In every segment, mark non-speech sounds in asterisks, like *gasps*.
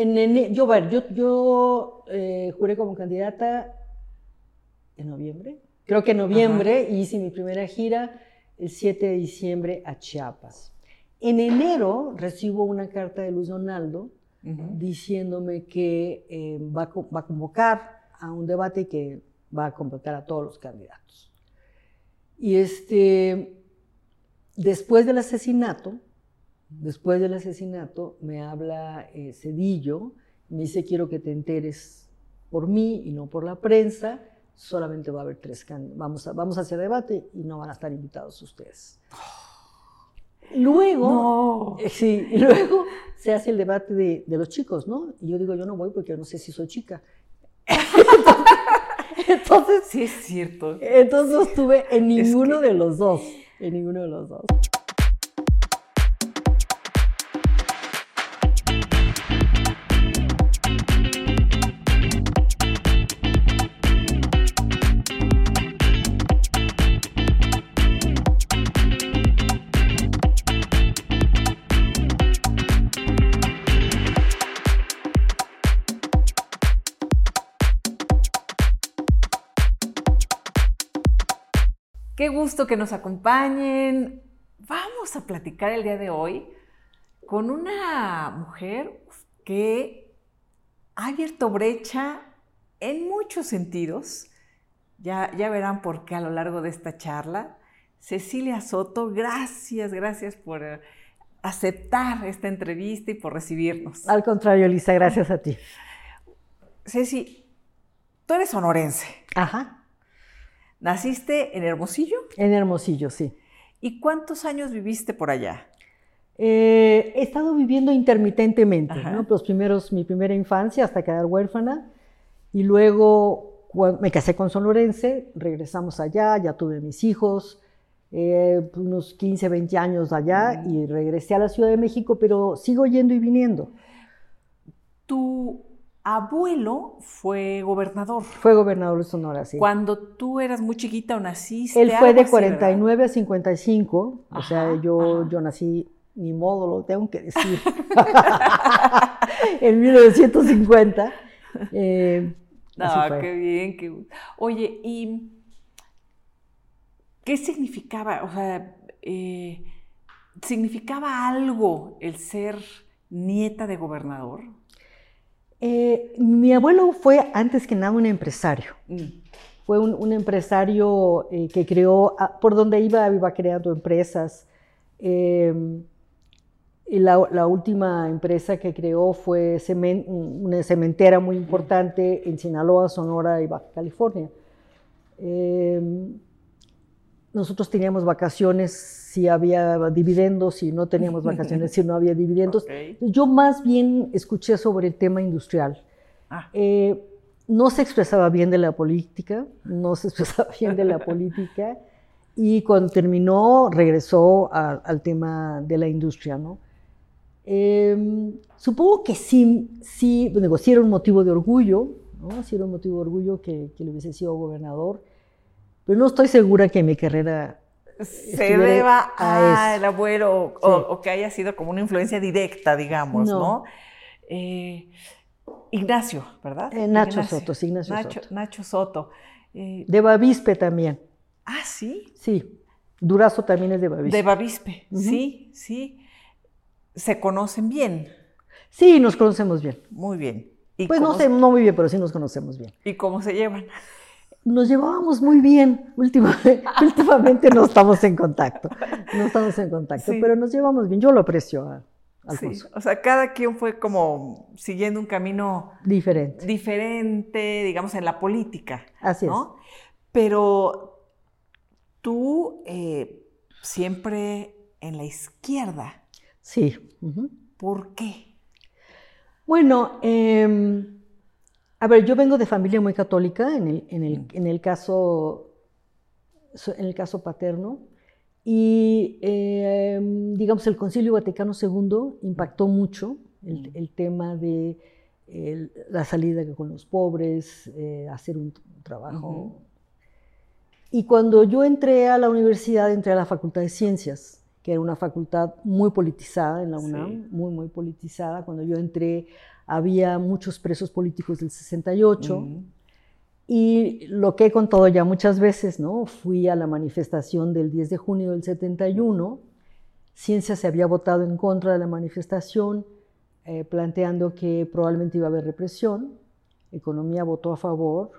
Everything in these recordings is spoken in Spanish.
En yo, ver, yo, yo eh, juré como candidata en noviembre. Creo que en noviembre hice mi primera gira el 7 de diciembre a Chiapas. En enero recibo una carta de Luis Donaldo diciéndome que eh, va, a va a convocar a un debate y que va a convocar a todos los candidatos. Y este, después del asesinato, después del asesinato, me habla eh, Cedillo, me dice quiero que te enteres por mí y no por la prensa, solamente va a haber tres candidatos, vamos a, vamos a hacer debate y no van a estar invitados ustedes. *gasps* Luego, No. eh, Sí, luego se hace el debate de, de los chicos, ¿no? Y yo digo, yo no voy porque no sé si soy chica. *laughs* entonces, Sí, es cierto. entonces no estuve en Es ninguno que- de los dos, en ninguno de los dos. Gusto que nos acompañen. Vamos a platicar el día de hoy con una mujer que ha abierto brecha en muchos sentidos. Ya, ya verán por qué a lo largo de esta charla. Cecilia Soto, gracias, gracias por eh, aceptar esta entrevista y por recibirnos. Al contrario, Lisa, gracias a ti. Ceci, tú eres sonorense. Ajá, ¿Naciste en Hermosillo? en Hermosillo, sí. ¿Y cuántos años viviste por allá? Eh, he estado viviendo intermitentemente. ¿no? Los primeros, mi primera infancia hasta quedar huérfana, y luego me casé con sonorense, regresamos allá, ya tuve mis hijos, eh, unos 15, 20 años allá, y regresé a la Ciudad de México, pero sigo yendo y viniendo. Tu abuelo fue gobernador. Fue gobernador de Sonora, sí. Cuando tú eras muy chiquita o naciste. Él fue de así, ¿verdad? 49 a 55, o sea, yo, ajá. yo nací, ni modo, lo tengo que decir, *laughs* en 1950. eh, No, qué bien. qué- Oye, ¿y qué significaba? O sea, eh, ¿significaba algo el ser nieta de gobernador? Eh, mi abuelo fue antes que nada un empresario. Mm. Fue un, un empresario eh, que creó, ah, por donde iba, iba creando empresas. Eh, y la, la última empresa que creó fue cemen- una cementera muy importante en Sinaloa, Sonora y Baja California. Eh, nosotros teníamos vacaciones si había dividendos, si no teníamos vacaciones *laughs* si no había dividendos. Yo más bien escuché sobre el tema industrial. Ah, Eh, no se expresaba bien de la política, no se expresaba bien de la *laughs* política y cuando terminó regresó a- al tema de la industria, ¿no? Eh, supongo que sí, sí, digo, sí era un motivo de orgullo, ¿no? Sí era un motivo de orgullo que, que le hubiese sido gobernador, pero no estoy segura que mi carrera se deba al abuelo o, o que haya sido como una influencia directa, digamos, ¿no? No. Eh, Ignacio, ¿verdad? Eh, Nacho Ignacio. Soto, sí, Ignacio Nacho, Soto. Nacho Soto. Eh, De Bavispe también, ah, sí, sí. Durazo también es de Bavispe. de Bavispe, sí, sí. Se conocen bien, Sí, nos conocemos bien. muy bien. ¿Y Pues no sé, no muy bien, pero sí nos conocemos bien. ¿Y cómo se llevan? Nos llevábamos muy bien. Últimamente, *laughs* últimamente no estamos en contacto. No estamos en contacto, Sí. pero nos llevamos bien. Yo lo aprecio a Sí, Alfonso. o sea, cada quien fue como siguiendo un camino Diferente. diferente, digamos, en la política. Así es. Pero tú eh, siempre en la izquierda. Sí. ¿Por qué? Bueno, eh, a ver, yo vengo de familia muy católica en el, en el, en el caso, so- en el caso paterno. Y eh, digamos, el Concilio Vaticano II impactó mucho el, el tema de la salida con los pobres, eh, hacer un, un trabajo. Ujú. Y cuando yo entré a la universidad, entré a la Facultad de Ciencias, que que era una facultad muy politizada en la UNAM, Sí. muy, muy politizada. Cuando yo entré había muchos presos políticos del 68. Mm. Y lo que he contado ya muchas veces, ¿no? Fui a la manifestación del 10 de junio del 71. Ciencia se había votado en contra de la manifestación, eh, planteando que probablemente iba a haber represión. Economía votó a favor,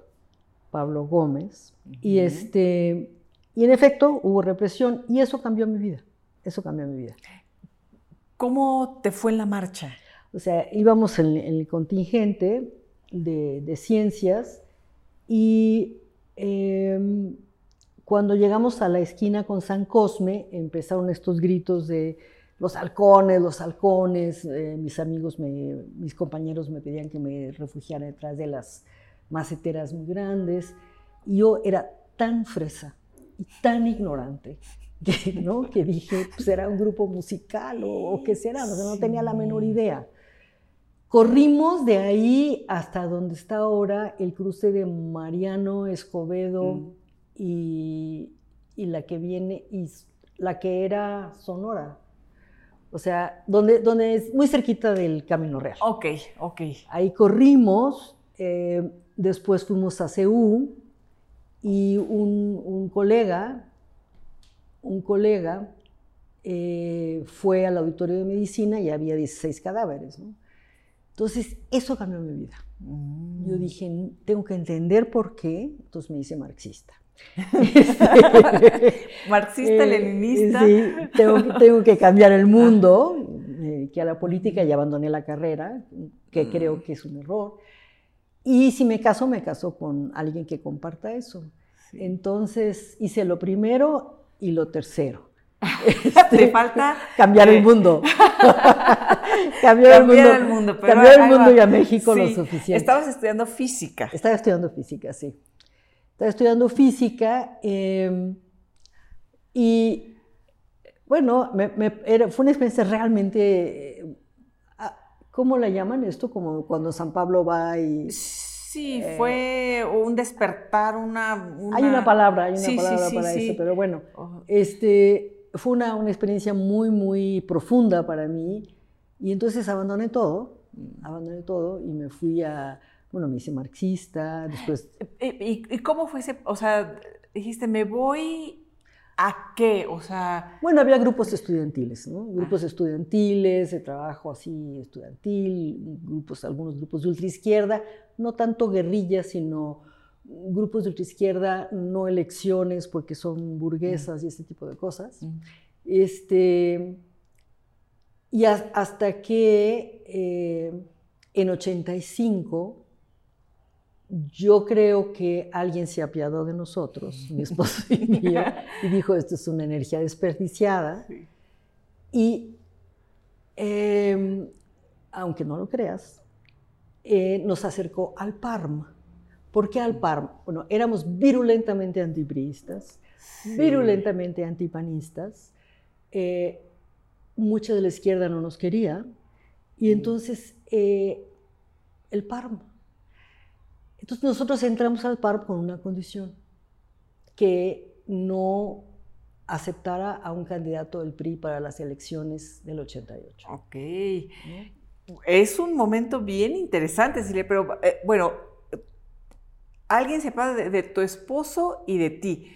Pablo Gómez. Y, este, y en efecto hubo represión y eso cambió mi vida. Eso cambió mi vida. ¿Cómo te fue en la marcha? O sea, íbamos en, en el contingente de, de ciencias y em, cuando llegamos a la esquina con San Cosme empezaron estos gritos de los halcones, los halcones. eh, mis amigos, me- mis compañeros me pedían que me refugiara detrás de las maceteras muy grandes. Y yo era tan fresa y tan ignorante que, *laughs* ¿no? que dije, pues era un grupo musical o, o qué será, o sea, no tenía la menor idea. Corrimos de ahí hasta donde está ahora el cruce de Mariano Escobedo Mm. y, y la que viene, y la que era Sonora. O sea, donde, donde es muy cerquita del Camino Real. Ok, ok. Ahí corrimos, eh, después fuimos a CEU y un, un colega, un colega eh, fue al auditorio de medicina y había 16 cadáveres. ¿no? Entonces, eso cambió mi vida. Mm. Yo dije, tengo que entender por qué, entonces me hice marxista. *laughs* Marxista, Eh, leninista. Sí, tengo, tengo que cambiar el mundo, eh, que a la política y abandoné la carrera, que Mm. creo que es un error. Y si me caso, me caso con alguien que comparta eso. Sí. Entonces hice lo primero y lo tercero. Te falta Cambiar eh, el mundo. *laughs* cambiar el mundo. cambiar el mundo. pero cambiar el mundo y a México lo suficiente. Estabas estudiando física. Estaba estudiando física, sí. Estaba estudiando física eh, y, bueno, me- me- era- fue una experiencia realmente, eh, ¿cómo la llaman esto? Como cuando San Pablo va y... Sí, Eh, fue un despertar, una, Hay una palabra, hay una Sí, sí, palabra sí, para sí. eso, pero bueno, este, fue una, una experiencia muy, muy profunda para mí y entonces abandoné todo, abandoné todo y me fui a, bueno, me hice marxista, después ¿Y, y cómo fue ese? O sea, dijiste, me voy a qué? O sea, Bueno, había grupos estudiantiles, ¿no? Grupos estudiantiles, de trabajo así estudiantil, grupos, algunos grupos de ultraizquierda, no tanto guerrillas, sino grupos de ultraizquierda, no elecciones porque son burguesas y ese tipo de cosas. Este, y has- hasta que eh, en 85 yo creo que alguien se apiadó de nosotros, mi esposo y *laughs* mío, y dijo, esto es una energía desperdiciada. Sí. Y, eh, aunque no lo creas, eh, nos acercó al PARM. ¿Por qué al PARM? Bueno, éramos virulentamente antipriistas, virulentamente antipanistas. eh, mucha de la izquierda no nos quería. Y entonces, eh, el PARM. Entonces nosotros entramos al PARM con una condición, que no aceptara a un candidato del PRI para las elecciones del 88. Ok. ¿no? Es un momento bien interesante, Silvia, pero eh, bueno, alguien se habla de, de tu esposo y de ti.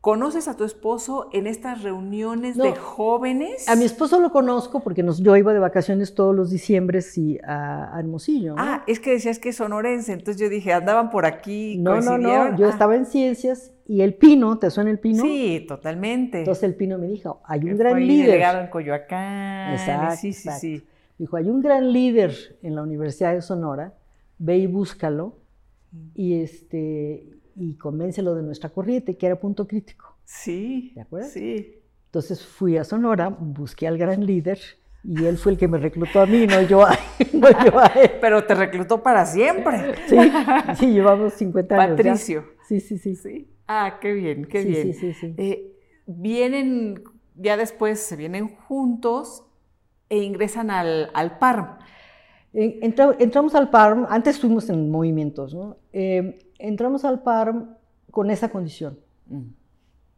¿Conoces a tu esposo en estas reuniones No. de jóvenes? A mi esposo lo conozco porque nos, yo iba de vacaciones todos los diciembres y a, a Hermosillo. ¿no? Ah, es que decías que es sonorense, entonces yo dije, andaban por aquí. no, no, no, yo Ah, estaba en ciencias y el Pino, ¿te suena el Pino? Sí, totalmente. Entonces el Pino me dijo, hay un gran líder. delegado en Coyoacán. Exacto, Sí, sí, exacto. sí. Dijo, hay un gran líder en la Universidad de Sonora, ve y búscalo y, este, y convéncelo de nuestra corriente, que era punto crítico. Sí. ¿De acuerdo? Sí. Entonces fui a Sonora, busqué al gran líder y él fue el que me reclutó a mí, no yo a, *laughs* no yo a él. *laughs* Pero te reclutó para siempre. Sí, sí, llevamos 50 años. ya. Patricio. Sí, sí, sí. Sí. Ah, qué bien, qué Sí, bien. sí, sí, sí. Eh, vienen, ya después se vienen juntos e ingresan al, al PARM. En- entra- entramos al PARM, antes estuvimos en movimientos, ¿no? Eh, entramos al PARM con esa condición.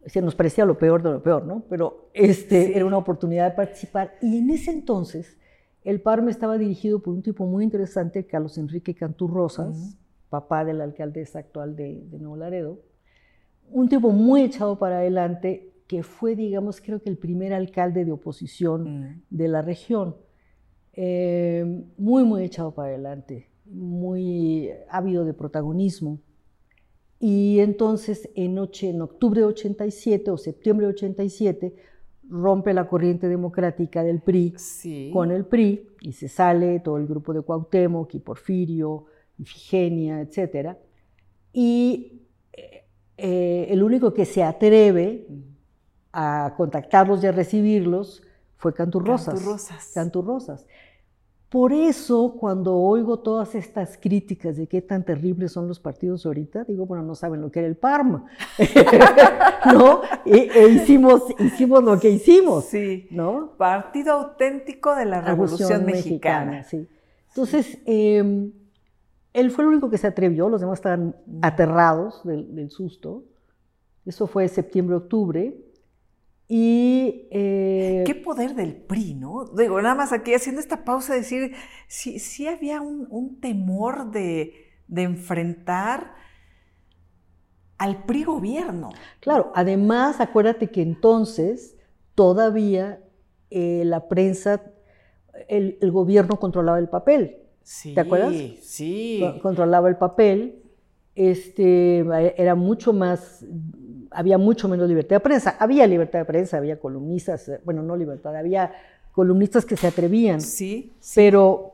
se nos parecía lo peor de lo peor, ¿no? Pero este, era una oportunidad de participar. Y en ese entonces, el PARME estaba dirigido por un tipo muy interesante, Carlos Enrique Cantú Rosas, papá de la alcaldesa actual de, Nuevo Laredo. Un tipo muy echado para adelante, que fue, digamos, creo que el primer alcalde de oposición de la región. Eh, muy, muy echado para adelante, muy ávido de protagonismo. Y entonces en, noche, en octubre de 87 o septiembre de 87 rompe la corriente democrática del PRI con el PRI y se sale todo el grupo de Cuauhtémoc y Porfirio, Ifigenia, etc. Y eh, el único que se atreve a contactarlos y a recibirlos fue Canturrosas. Canturrosas. Canturrosas. Por eso, cuando oigo todas estas críticas de qué tan terribles son los partidos ahorita, digo, bueno, no saben lo que era el Parma, *laughs* ¿no? E, e, hicimos, hicimos lo que hicimos, sí. ¿no? Partido auténtico de la Revolución, Mexicana. sí. Entonces, em, él fue el único que se atrevió, los demás estaban aterrados del, del susto. Eso fue septiembre-octubre. Y, eh, Qué poder del PRI, ¿no? Digo, nada más aquí haciendo esta pausa, decir, sí, sí había un, temor de, enfrentar al PRI gobierno. Claro, además, acuérdate que entonces todavía eh, la prensa, el, gobierno controlaba el papel. Sí, ¿Te acuerdas? Sí. Controlaba el papel. Este, era mucho más había mucho menos libertad de prensa. Había libertad de prensa, había columnistas, eh, bueno, no libertad, había columnistas que se atrevían. Sí. Pero,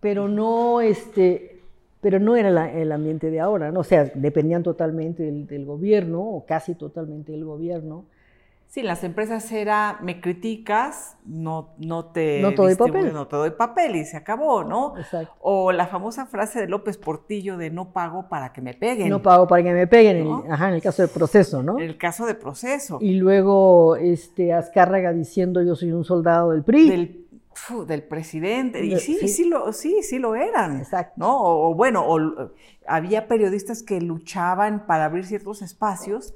pero no, este, pero no era el ambiente de ahora, ¿no? O sea, dependían totalmente del, del gobierno, o casi totalmente del gobierno. Sí, las empresas era, me criticas, no, no te... No te doy papel. No te doy papel y se acabó, ¿no? Exacto. O la famosa frase de López Portillo de no pago para que me peguen. No pago para que me peguen, ajá, en el caso de proceso, ¿no? En el caso de proceso. Y luego este, Azcárraga diciendo yo soy un soldado del PRI. Del, del presidente. Y sí, sí, lo, sí, sí lo eran. Exacto. ¿no? O, bueno, o, había periodistas que luchaban para abrir ciertos espacios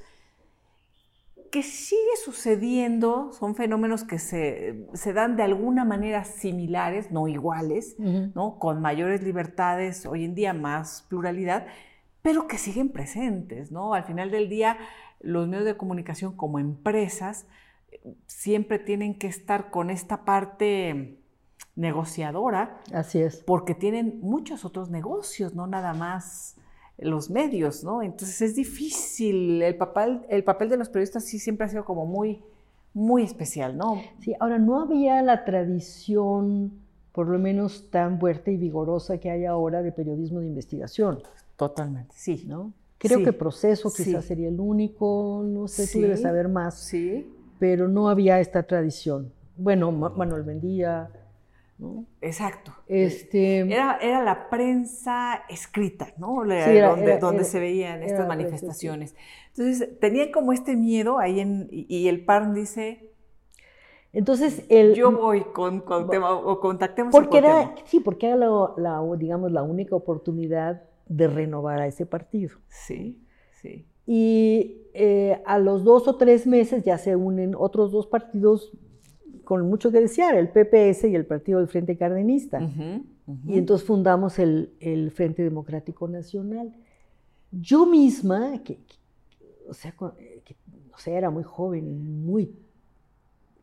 que sigue sucediendo, son fenómenos que se, dan de alguna manera similares, no iguales, ¿no? con mayores libertades, hoy en día más pluralidad, pero que siguen presentes. ¿no? Al final del día, los medios de comunicación como empresas siempre tienen que estar con esta parte negociadora. Así es. Porque tienen muchos otros negocios, no nada más los medios, ¿no? Entonces es difícil, el papel, el papel de los periodistas sí siempre ha sido como muy, muy especial, ¿no? Sí, ahora no había la tradición, por lo menos tan fuerte y vigorosa que hay ahora de periodismo de investigación. Totalmente, sí. ¿no? Creo que Proceso quizás sería el único, no sé, tú debes saber más. Sí. Pero no había esta tradición. Bueno, Manuel Bendía, Exacto. Este, era, era la prensa escrita, ¿no? donde, donde se veían estas manifestaciones. Entonces, tenían como este miedo ahí en, y, el PARN dice... Entonces, el, yo voy con, con tema, o contactemos porque era, Sí, porque era la, digamos, la única oportunidad de renovar a ese partido. Sí, sí. Y eh, a los dos o tres meses ya se unen otros dos partidos con mucho que desear, el PPS y el Partido del Frente Cardenista. Y entonces fundamos el, Frente Democrático Nacional. Yo misma, que, o, sea, era muy joven, muy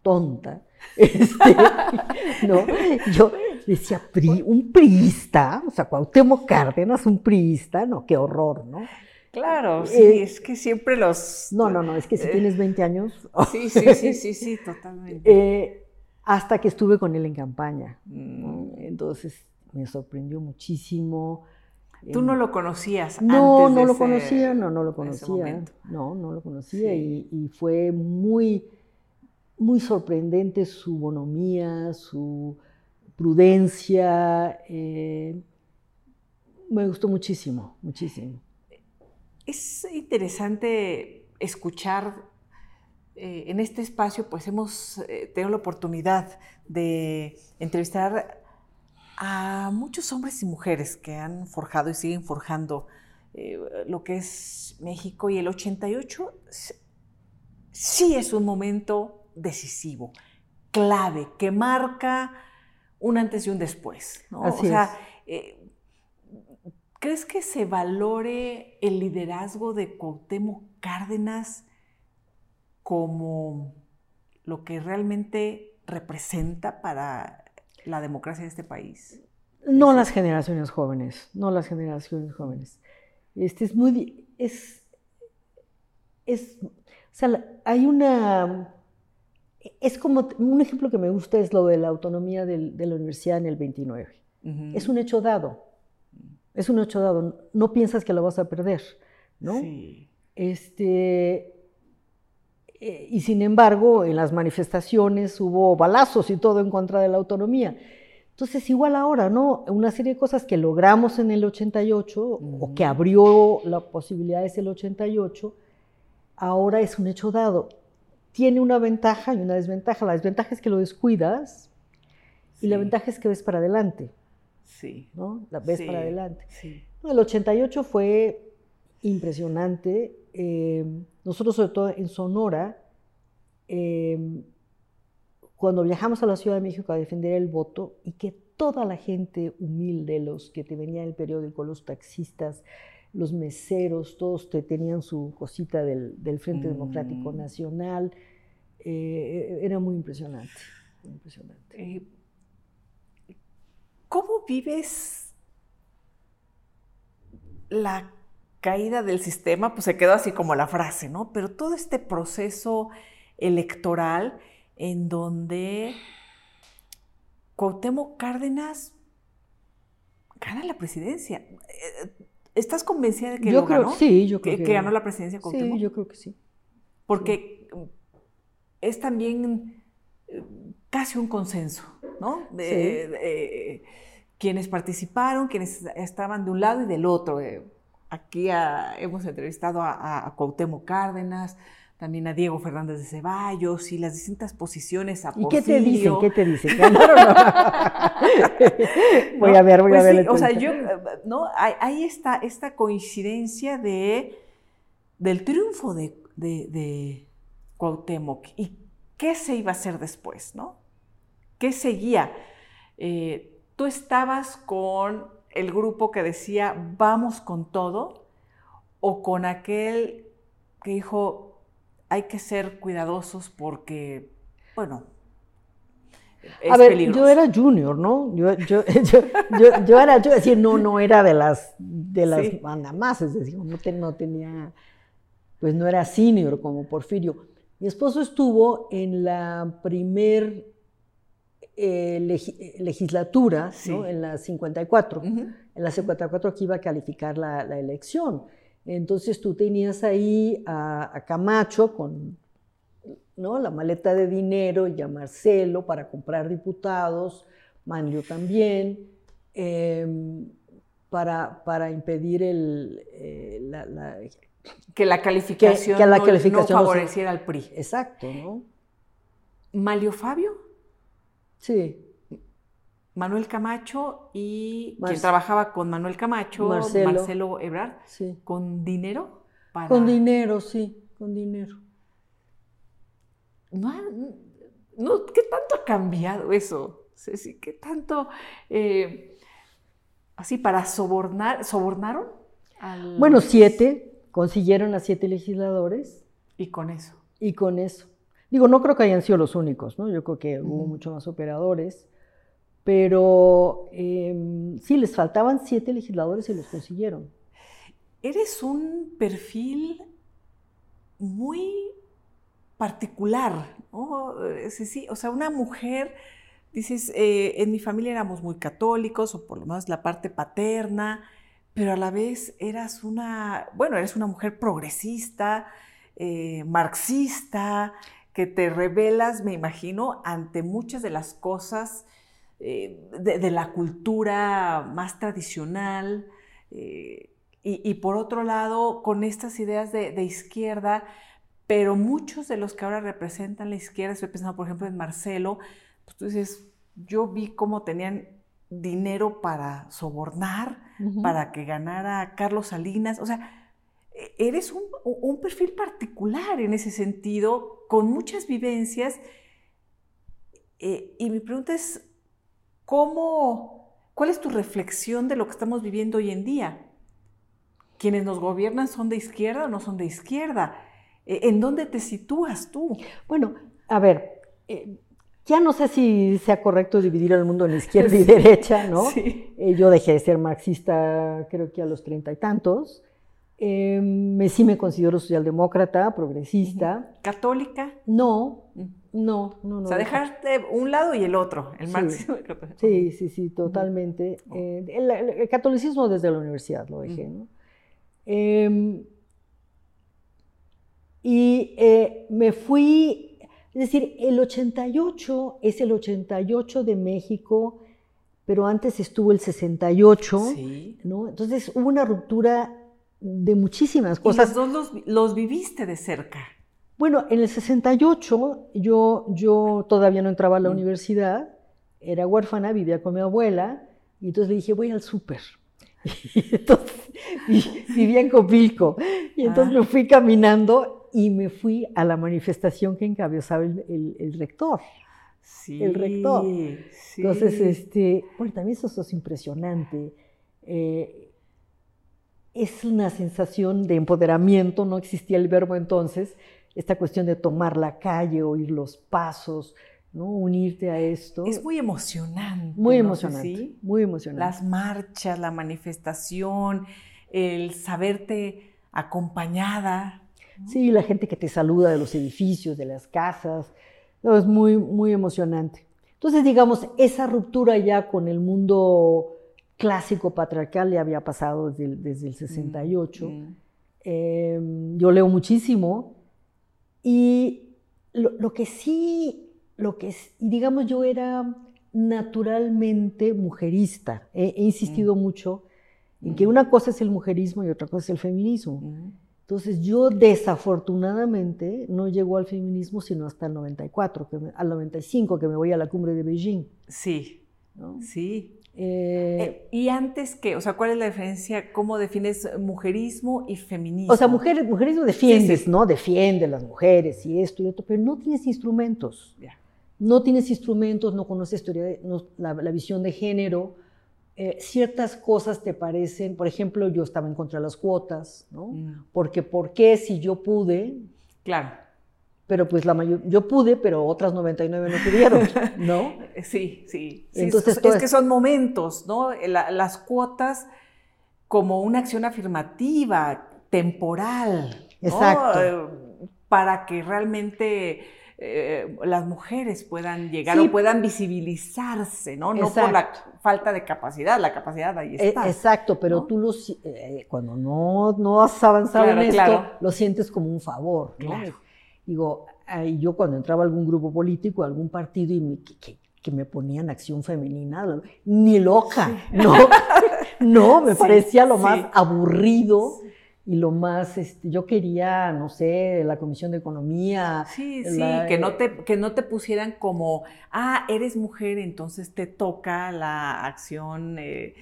tonta, *laughs* este, *laughs* ¿no? yo decía, un priista, o sea, Cuauhtémoc Cárdenas, un priista, no, qué horror, ¿no? Claro, eh, sí, es que siempre los... No, no, no, es que si eh, tienes 20 años... *laughs* Sí, sí, sí, sí, sí, *laughs* totalmente. Eh, hasta que estuve con él en campaña. Mm. Entonces me sorprendió muchísimo. ¿Tú no lo conocías? No, antes no lo conocía, no, no lo conocía. No, no lo conocía y, fue muy, muy sorprendente su bonomía, su prudencia. me gustó muchísimo, muchísimo. Es interesante escuchar eh, en este espacio, pues hemos eh, tenido la oportunidad de entrevistar a muchos hombres y mujeres que han forjado y siguen forjando eh, lo que es México. Y el 88 sí es un momento decisivo, clave, que marca un antes y un después. ¿no? o sea, eh, ¿crees que se valore el liderazgo de Cuauhtémoc Cárdenas como lo que realmente representa para la democracia de este país? No las generaciones jóvenes, no las generaciones jóvenes. Este es muy, es, es, o sea, hay una, es como, un ejemplo que me gusta es lo de la autonomía de la universidad en el 29. Es un hecho dado, es un hecho dado, no piensas que lo vas a perder, ¿no? Sí. Este, eh, y sin embargo, en las manifestaciones hubo balazos y todo en contra de la autonomía. Entonces, igual ahora, ¿no? Una serie de cosas que logramos en el 88 o que abrió la posibilidad es el 88, ahora es un hecho dado. Tiene una ventaja y una desventaja. La desventaja es que lo descuidas y la ventaja es que ves para adelante. Sí. ¿No? La ves para adelante. Sí. el 88 fue impresionante. Eh, nosotros, sobre todo en Sonora, eh, cuando viajamos a la Ciudad de México a defender el voto y que toda la gente humilde, los que te venían el periódico, los taxistas, los meseros, todos te tenían su cosita del, Frente Democrático mm. Nacional, eh, era muy impresionante. impresionante. ¿Cómo vives la caída del sistema? Pues se quedó así como la frase, ¿no? Pero todo este proceso electoral en donde Cuauhtémoc Cárdenas gana la presidencia. Eh, ¿Estás convencida de que yo creo, Sí, yo creo que, que, ganó la presidencia Cuauhtémoc. Sí, yo creo que sí. Porque es también casi un consenso, ¿no? De, quienes participaron, quienes estaban de un lado y del otro. Eh, aquí hemos entrevistado a, a Cuauhtémoc Cárdenas, también a Diego Fernández de Ceballos y las distintas posiciones a ¿Y qué te dicen? ¿Qué te dicen? *laughs* *laughs* voy a ver, voy a pues ver. o sea, yo, ¿no? Hay, esta, esta coincidencia de, del triunfo de, de, Cuauhtémoc y qué se iba a hacer después, ¿no? ¿Qué seguía? Eh, tú estabas con el grupo que decía, vamos con todo, o con aquel que dijo, hay que ser cuidadosos porque, bueno, es a ver, yo era junior, ¿no? *laughs* Yo, yo, yo, era, yo decía, no, no era de las, de las más, es decir, no, tenía, pues no era senior como Porfirio. Mi esposo estuvo en la primer eh, legislatura, ¿no? en la 54, en la 54 que iba a calificar la, la elección. Entonces tú tenías ahí a, Camacho con ¿no? la maleta de dinero y a Marcelo para comprar diputados, Manlio también, em, para, para, impedir el, eh, la, que la calificación, que, la calificación no, favoreciera al PRI. Exacto, ¿no? ¿Malio Fabio? Sí. Manuel Camacho y quien trabajaba con Manuel Camacho, Marcelo, Ebrard, con dinero. Con dinero, sí, con dinero. No, no, ¿Qué tanto ha cambiado eso? ¿Qué tanto, eh, así, para sobornar, sobornaron? Bueno, siete, consiguieron a siete legisladores. Y con eso. Y con eso. Digo, no creo que hayan sido los únicos, ¿no? Yo creo que hubo muchos más operadores. Pero em, sí, les faltaban siete legisladores y los consiguieron. Eres un perfil muy particular, ¿no? Sí, o sea, una mujer, dices, eh, en mi familia éramos muy católicos, o por lo menos la parte paterna, pero a la vez eras una, bueno, eres una mujer progresista, eh, marxista, que te revelas, me imagino, ante muchas de las cosas eh, de, la cultura más tradicional. Eh, y, por otro lado, con estas ideas de, izquierda, pero muchos de los que ahora representan la izquierda, estoy pensando por ejemplo en Marcelo, pues tú dices, yo vi cómo tenían dinero para sobornar, para que ganara Carlos Salinas, o sea, eres un, perfil particular en ese sentido, con muchas vivencias. Eh, y mi pregunta es, ¿cómo, ¿cuál es tu reflexión de lo que estamos viviendo hoy en día? ¿Quienes nos gobiernan son de izquierda o no son de izquierda? Eh, ¿En dónde te sitúas tú? Bueno, a ver, eh, ya no sé si sea correcto dividir el mundo en izquierda y *laughs* derecha, ¿no? yo dejé de ser marxista creo que a los treinta y tantos. Eh, me, sí me considero socialdemócrata, progresista. ¿Católica? No, mm. no, no, no. O sea, dejarte un lado y el otro, el marxismo. Sí, sí, sí, totalmente. Eh, el, catolicismo desde la universidad lo dejé, ¿no? Em, y eh, me fui, es decir, el 88 es el 88 de México, pero antes estuvo el 68, ¿no? Entonces hubo una ruptura de muchísimas cosas. ¿Y los dos los, viviste de cerca? Bueno, en el 68 yo, yo todavía no entraba a la mm. universidad, era huérfana, vivía con mi abuela, y entonces le dije, voy al súper. *laughs* Y entonces vivía en Copilco. Y entonces ah. me fui caminando y me fui a la manifestación que encabezaba el, rector. Sí, el rector. Sí. Entonces, este, bueno, también eso, es impresionante. Eh, es una sensación de empoderamiento, no existía el verbo entonces, esta cuestión de tomar la calle, oír los pasos, ¿no? unirte a esto. Es muy emocionante. Muy emocionante, muy emocionante. Las marchas, la manifestación, el saberte acompañada. Sí, la gente que te saluda de los edificios, de las casas, es muy, muy emocionante. Entonces, digamos, esa ruptura ya con el mundo clásico patriarcal le había pasado desde el, 68. Mm, mm. em, yo leo muchísimo y lo, que sí, lo que digamos yo era naturalmente mujerista. He, insistido mm. mucho en que una cosa es el mujerismo y otra cosa es el feminismo. Entonces yo desafortunadamente no llego al feminismo sino hasta el 94, que al 95 que me voy a la cumbre de Beijing. Sí, sí. Eh, eh, ¿Y antes qué? O sea, ¿cuál es la diferencia? ¿Cómo defines mujerismo y feminismo? O sea, mujer, mujerismo defiendes, ¿no? Defiende a las mujeres y esto y otro, pero no tienes instrumentos. No tienes instrumentos, no conoces historia la, visión de género. Eh, ciertas cosas te parecen, por ejemplo, yo estaba en contra de las cuotas, ¿no? Mm. Porque, ¿por qué si yo pude? Claro pero pues la mayor, yo pude, pero otras 99 no pudieron, *laughs* ¿no? Sí, sí. Entonces, es, que son momentos, ¿no? las cuotas como una acción afirmativa, temporal, Exacto. Eh, para que realmente eh, las mujeres puedan llegar o puedan visibilizarse, ¿no? No por la falta de capacidad, la capacidad ahí e, está. exacto, pero tú los, eh, cuando no, no has avanzado en esto, lo sientes como un favor, ¿no? Digo, yo cuando entraba a algún grupo político, a algún partido y que, me ponían acción femenina, ni loca, *laughs* no, no, me parecía lo más aburrido y lo más, este, yo quería, no sé, la Comisión de Economía. Sí, sí, que, no te, que no te pusieran como, ah, eres mujer, entonces te toca la acción... Eh, eh,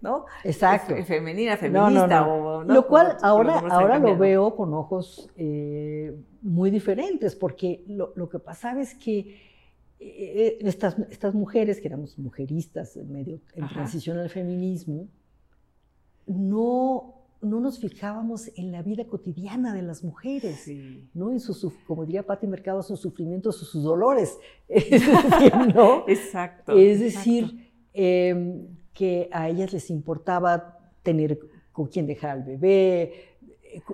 ¿no? Exacto. Femenina, feminista. O, Lo cual ahora, ahora lo veo con ojos eh, muy diferentes, porque lo, que pasaba es que eh, estas, estas mujeres, que éramos mujeristas en, medio, en transición al feminismo, no, no nos fijábamos en la vida cotidiana de las mujeres, ¿no? En sus, como diría Patti Mercado, sus sufrimientos, sus dolores. *laughs* *laughs* ¿no? Exacto. Es decir, em, que a ellas les importaba tener con quién dejar al bebé,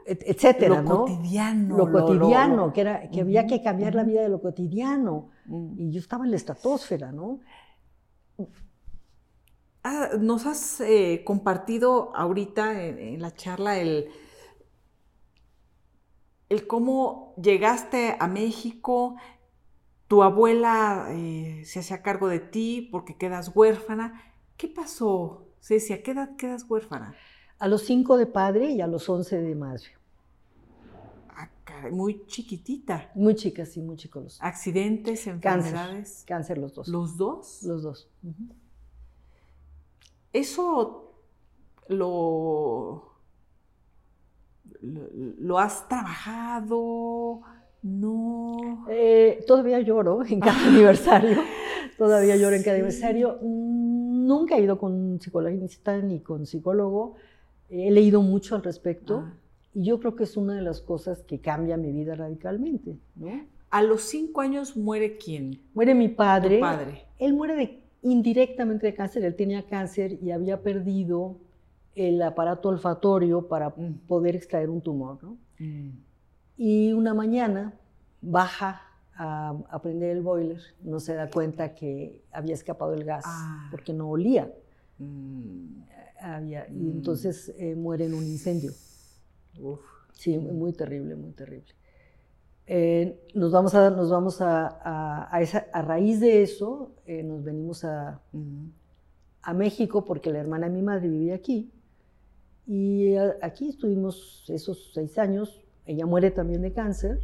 etcétera, lo cotidiano. Lo, cotidiano, que, era, que había que cambiar la vida de lo cotidiano. Mm. Y yo estaba en la estratosfera, ¿no? Ah, nos has eh, compartido ahorita en, la charla el, el cómo llegaste a México, tu abuela eh, se hacía cargo de ti porque quedas huérfana. ¿Qué pasó, Ceci? ¿A qué edad quedas huérfana? A los cinco de padre y a los once de madre. Ah, muy chiquitita. Muy chica, sí, muy chicos. ¿Accidentes, enfermedades? Cáncer, cáncer los dos. ¿Los dos? Los dos. Eso lo, lo, has trabajado? No. Eh, todavía lloro en cada *laughs* aniversario. Todavía lloro en cada aniversario. Nunca he ido con psicologista ni con psicólogo. He leído mucho al respecto. Ah. Y yo creo que es una de las cosas que cambia mi vida radicalmente. ¿no? ¿A los cinco años muere quién? Muere mi padre. padre. Él muere de, indirectamente de cáncer. Él tenía cáncer y había perdido el aparato olfatorio para mm. poder extraer un tumor. ¿no? Mm. Y una mañana baja a, prender el boiler, no se da cuenta que había escapado el gas ah. porque no olía. Mm. Había, y entonces eh, muere en un incendio. Sí, muy terrible, muy terrible. Eh, nos vamos a, nos vamos a, a, esa, a raíz de eso, eh, nos venimos a, a México porque la hermana de mi madre vivía aquí. Y aquí estuvimos esos seis años. Ella muere también de cáncer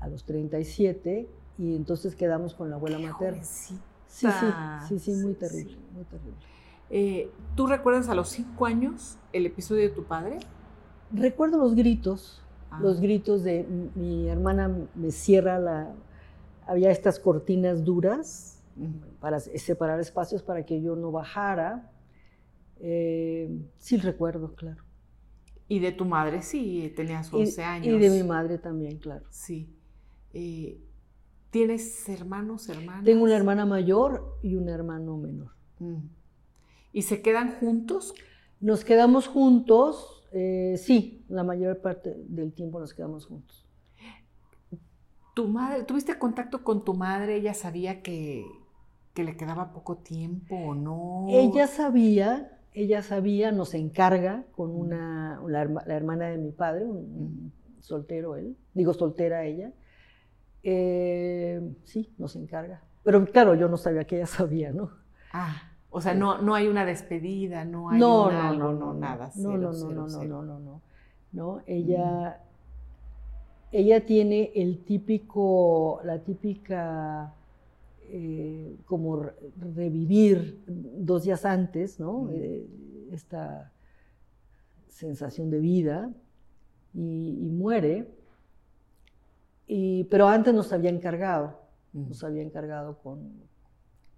a los 37 y entonces quedamos con la abuela materna. Sí, sí, sí, sí, muy terrible, muy terrible. Eh, ¿Tú recuerdas a los cinco años el episodio de tu padre? Recuerdo los gritos, ah. los gritos de mi hermana me cierra la... Había estas cortinas duras para separar espacios para que yo no bajara. Eh, sí recuerdo, claro. Y de tu madre, sí, tenías 11 años. Y de mi madre también, claro. Sí. Eh, ¿Tienes hermanos, hermanas? Tengo una hermana mayor y un hermano menor. Mm. ¿Y se quedan juntos? Nos quedamos juntos eh, sí, la mayor parte del tiempo nos quedamos juntos. ¿Tu madre, tuviste contacto con tu madre? ¿Ella sabía que, le quedaba poco tiempo o no? Ella sabía, ella sabía, nos encarga con una, la, hermana de mi padre, un, soltero él, digo soltera ella. Eh, sí, nos encarga. Pero claro, yo no sabía que ella sabía, ¿no? Ah, o sea, no, no hay una despedida, no hay no, una, no, no, no, nada. Cero, no, no, no, no, no, no, no, no, Ella, mm. ella tiene el típico, la típica, eh, como revivir dos días antes, ¿no? Mm. Eh, esta sensación de vida y muere y, pero antes nos había encargado, nos había encargado con,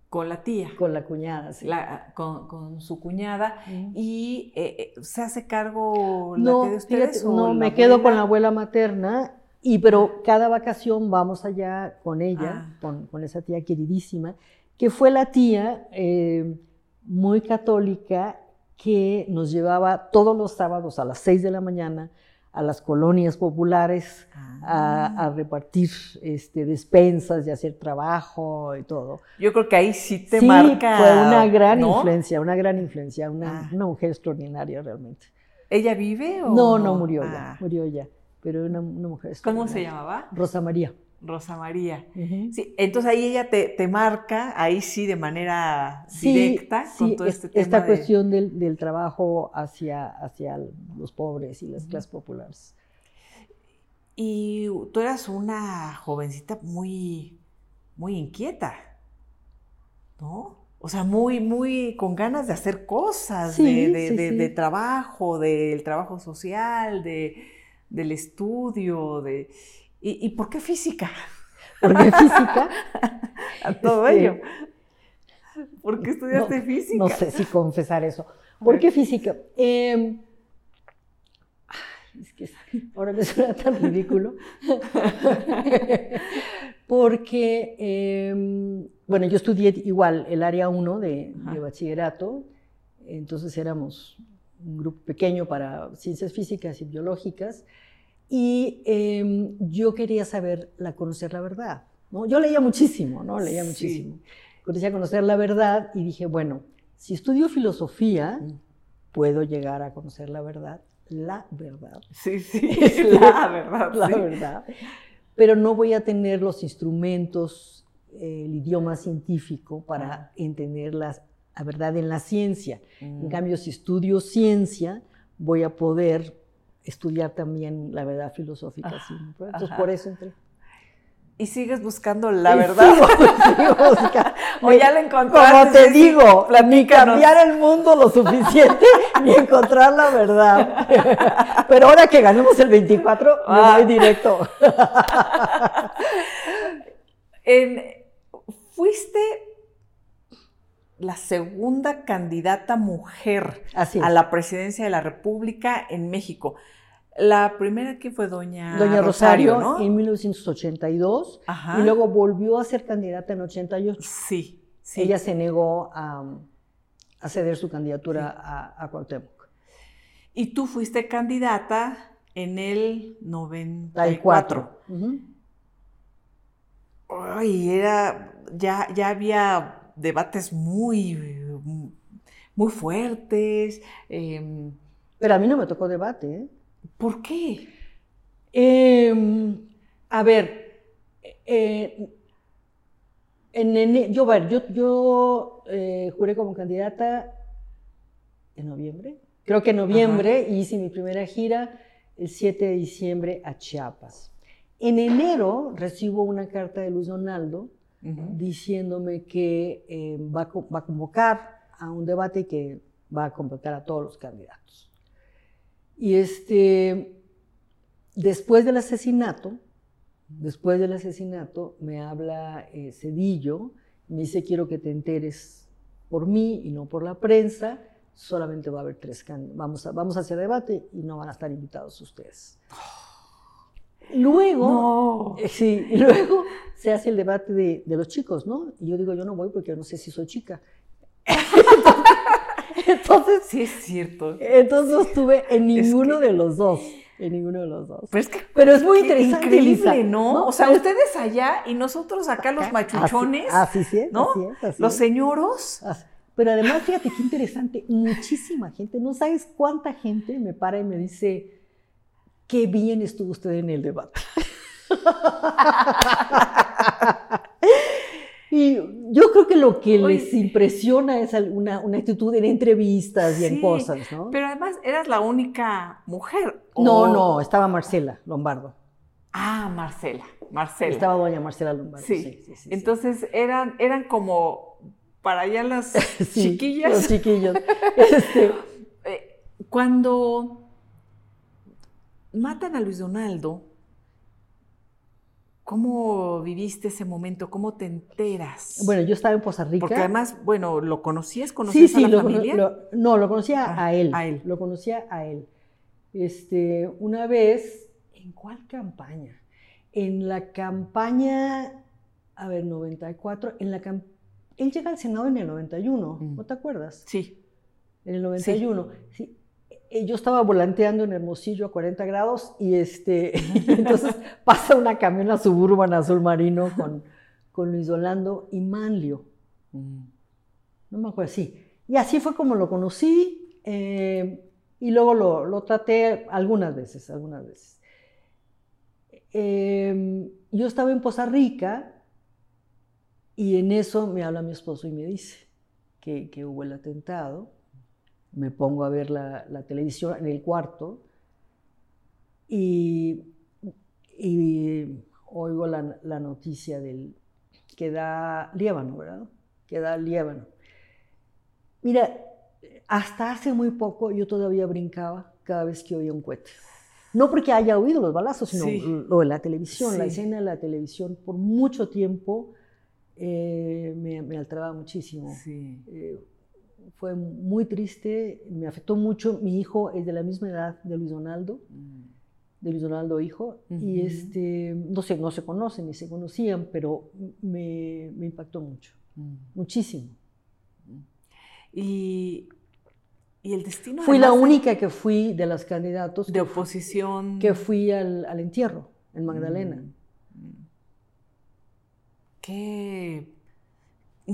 con la tía. Con la cuñada, sí. con, su cuñada. ¿Y eh, eh, se hace cargo la tía de ustedes? no, me quedo con la abuela materna, y, pero cada vacación vamos allá con ella, ah. con, esa tía queridísima, que fue la tía eh, muy católica que nos llevaba todos los sábados a las seis de la mañana a las colonias populares a, ah. repartir este, despensas y hacer trabajo y todo. Yo creo que ahí sí te marca. Fue una gran influencia, una gran influencia, una, ah. una, mujer extraordinaria realmente. ¿Ella vive o no? No, murió ya, ah. murió ya, pero una, una mujer ¿Cómo se llamaba? Rosa María. Rosa María. sí, entonces ahí ella te, te, marca, ahí sí, de manera directa, con todo este tema. Esta cuestión del, del, trabajo hacia, hacia los pobres y las clases populares. Y tú eras una jovencita muy, muy inquieta, ¿no? O sea, muy, muy con ganas de hacer cosas, de, de, de, trabajo, del trabajo social, de, del estudio, de... ¿Y, por qué física? ¿Por qué física? *laughs* A todo este, ello. ¿Por qué estudiaste física? No sé si confesar eso. ¿Por qué física? Em, es que ahora me suena tan ridículo. *laughs* Porque, em, bueno, yo estudié igual el área 1 de, de, bachillerato, entonces éramos un grupo pequeño para ciencias físicas y biológicas, y em, yo quería saber, la, conocer la verdad. ¿no? Yo leía muchísimo, ¿no? Leía muchísimo. Quería conocer la verdad y dije, bueno, si estudio filosofía, mm. puedo llegar a conocer la verdad. La verdad. Sí, sí, *laughs* *laughs* la verdad. la verdad. Pero no voy a tener los instrumentos, el idioma científico para entender la verdad en la ciencia. En mm. cambio, si estudio ciencia, voy a poder estudiar también la verdad filosófica. Entonces, por eso entré. y sigues buscando la verdad. *laughs* *laughs* o ya la encontraste. Como te digo, ni cambiar el mundo lo suficiente *laughs* ni encontrar la verdad. Pero ahora que ganemos el 24, me voy ah. directo. fuiste la segunda candidata mujer a la presidencia de la República en México. La primera que fue doña, doña Rosario, ¿no? en 1982 y luego volvió a ser candidata en 88. Sí, sí. Ella se negó a, ceder su candidatura a, a Cuauhtémoc. Y tú fuiste candidata en el 94. Ay, era, ya, ya había debates muy, muy fuertes. Em, Pero a mí no me tocó debate, ¿eh? ¿Por qué? Em, a ver, eh, en, yo, yo, yo eh, juré como candidata en noviembre, creo que en noviembre hice mi primera gira el 7 de diciembre a Chiapas. En enero recibo una carta de Luis Donaldo diciéndome que eh, va, va, a convocar a un debate que va a convocar a todos los candidatos. Y este, después del asesinato, después del asesinato, me habla eh, Cedillo, me dice, quiero que te enteres por mí y no por la prensa, solamente va a haber tres vamos a, vamos a hacer debate y no van a estar invitados ustedes. Luego, eh, sí, luego se hace el debate de, de, los chicos, ¿no? Y yo digo, yo no voy porque no sé si soy chica. *laughs* Entonces, sí es cierto. Entonces no estuve en ninguno de los dos. En ninguno de los dos. Pero es, muy interesante. Increíble, ¿no? O sea, ustedes allá y nosotros acá, los machuchones. Así, así, ¿no? los señoros. Pero además, fíjate qué interesante. Muchísima gente, no sabes cuánta gente me para y me dice, qué bien estuvo usted en el debate. *laughs* Y yo creo que lo que les impresiona es una, una, actitud en entrevistas y en cosas, ¿no? Pero además eras la única mujer. No, no, estaba Marcela Lombardo. Ah, Marcela, Marcela. Estaba doña Marcela Lombardo. Sí, sí, sí. Entonces eran, eran como para allá las *laughs* chiquillas. Los chiquillos. *laughs* Este, eh, cuando matan a Luis Donaldo, ¿Cómo viviste ese momento? ¿Cómo te enteras? Bueno, yo estaba en Poza Rica. Porque además, bueno, ¿lo conocías? ¿Conocías a la lo, familia? no, lo conocía ah, a él. A él. Lo conocía a él. Este, una vez, ¿en cuál campaña? En la campaña, a ver, 94, en la él llega al Senado en el 91, mm. ¿no te acuerdas? Sí. En el 91. sí. Eh, yo estaba volanteando en Hermosillo a 40 grados y este, *laughs* entonces pasa una camiona suburban azul marino con, con Luis Dolando y Manlio. Mm. No me acuerdo, sí. Y así fue como lo conocí eh, y luego lo, lo, traté algunas veces, algunas veces. Em, yo estaba en Poza Rica y en eso me habla mi esposo y me dice que, que hubo el atentado me pongo a ver la, televisión en el cuarto y, oigo la, noticia del que da Líbano, ¿verdad? Que da Líbano. Mira, hasta hace muy poco yo todavía brincaba cada vez que oía un cohete. No porque haya oído los balazos, sino lo de la televisión, la escena de la televisión, por mucho tiempo eh, me, alteraba muchísimo. Sí. Eh, fue muy triste, me afectó mucho. Mi hijo es de la misma edad de Luis Donaldo, mm. de Luis Donaldo hijo, y este, no, se, no se conocen ni se conocían, pero me, me impactó mucho, mm. muchísimo. Y, y, el destino... Fui la única que fui de los candidatos. De oposición. Que fui al, al entierro en Magdalena. Mm. Qué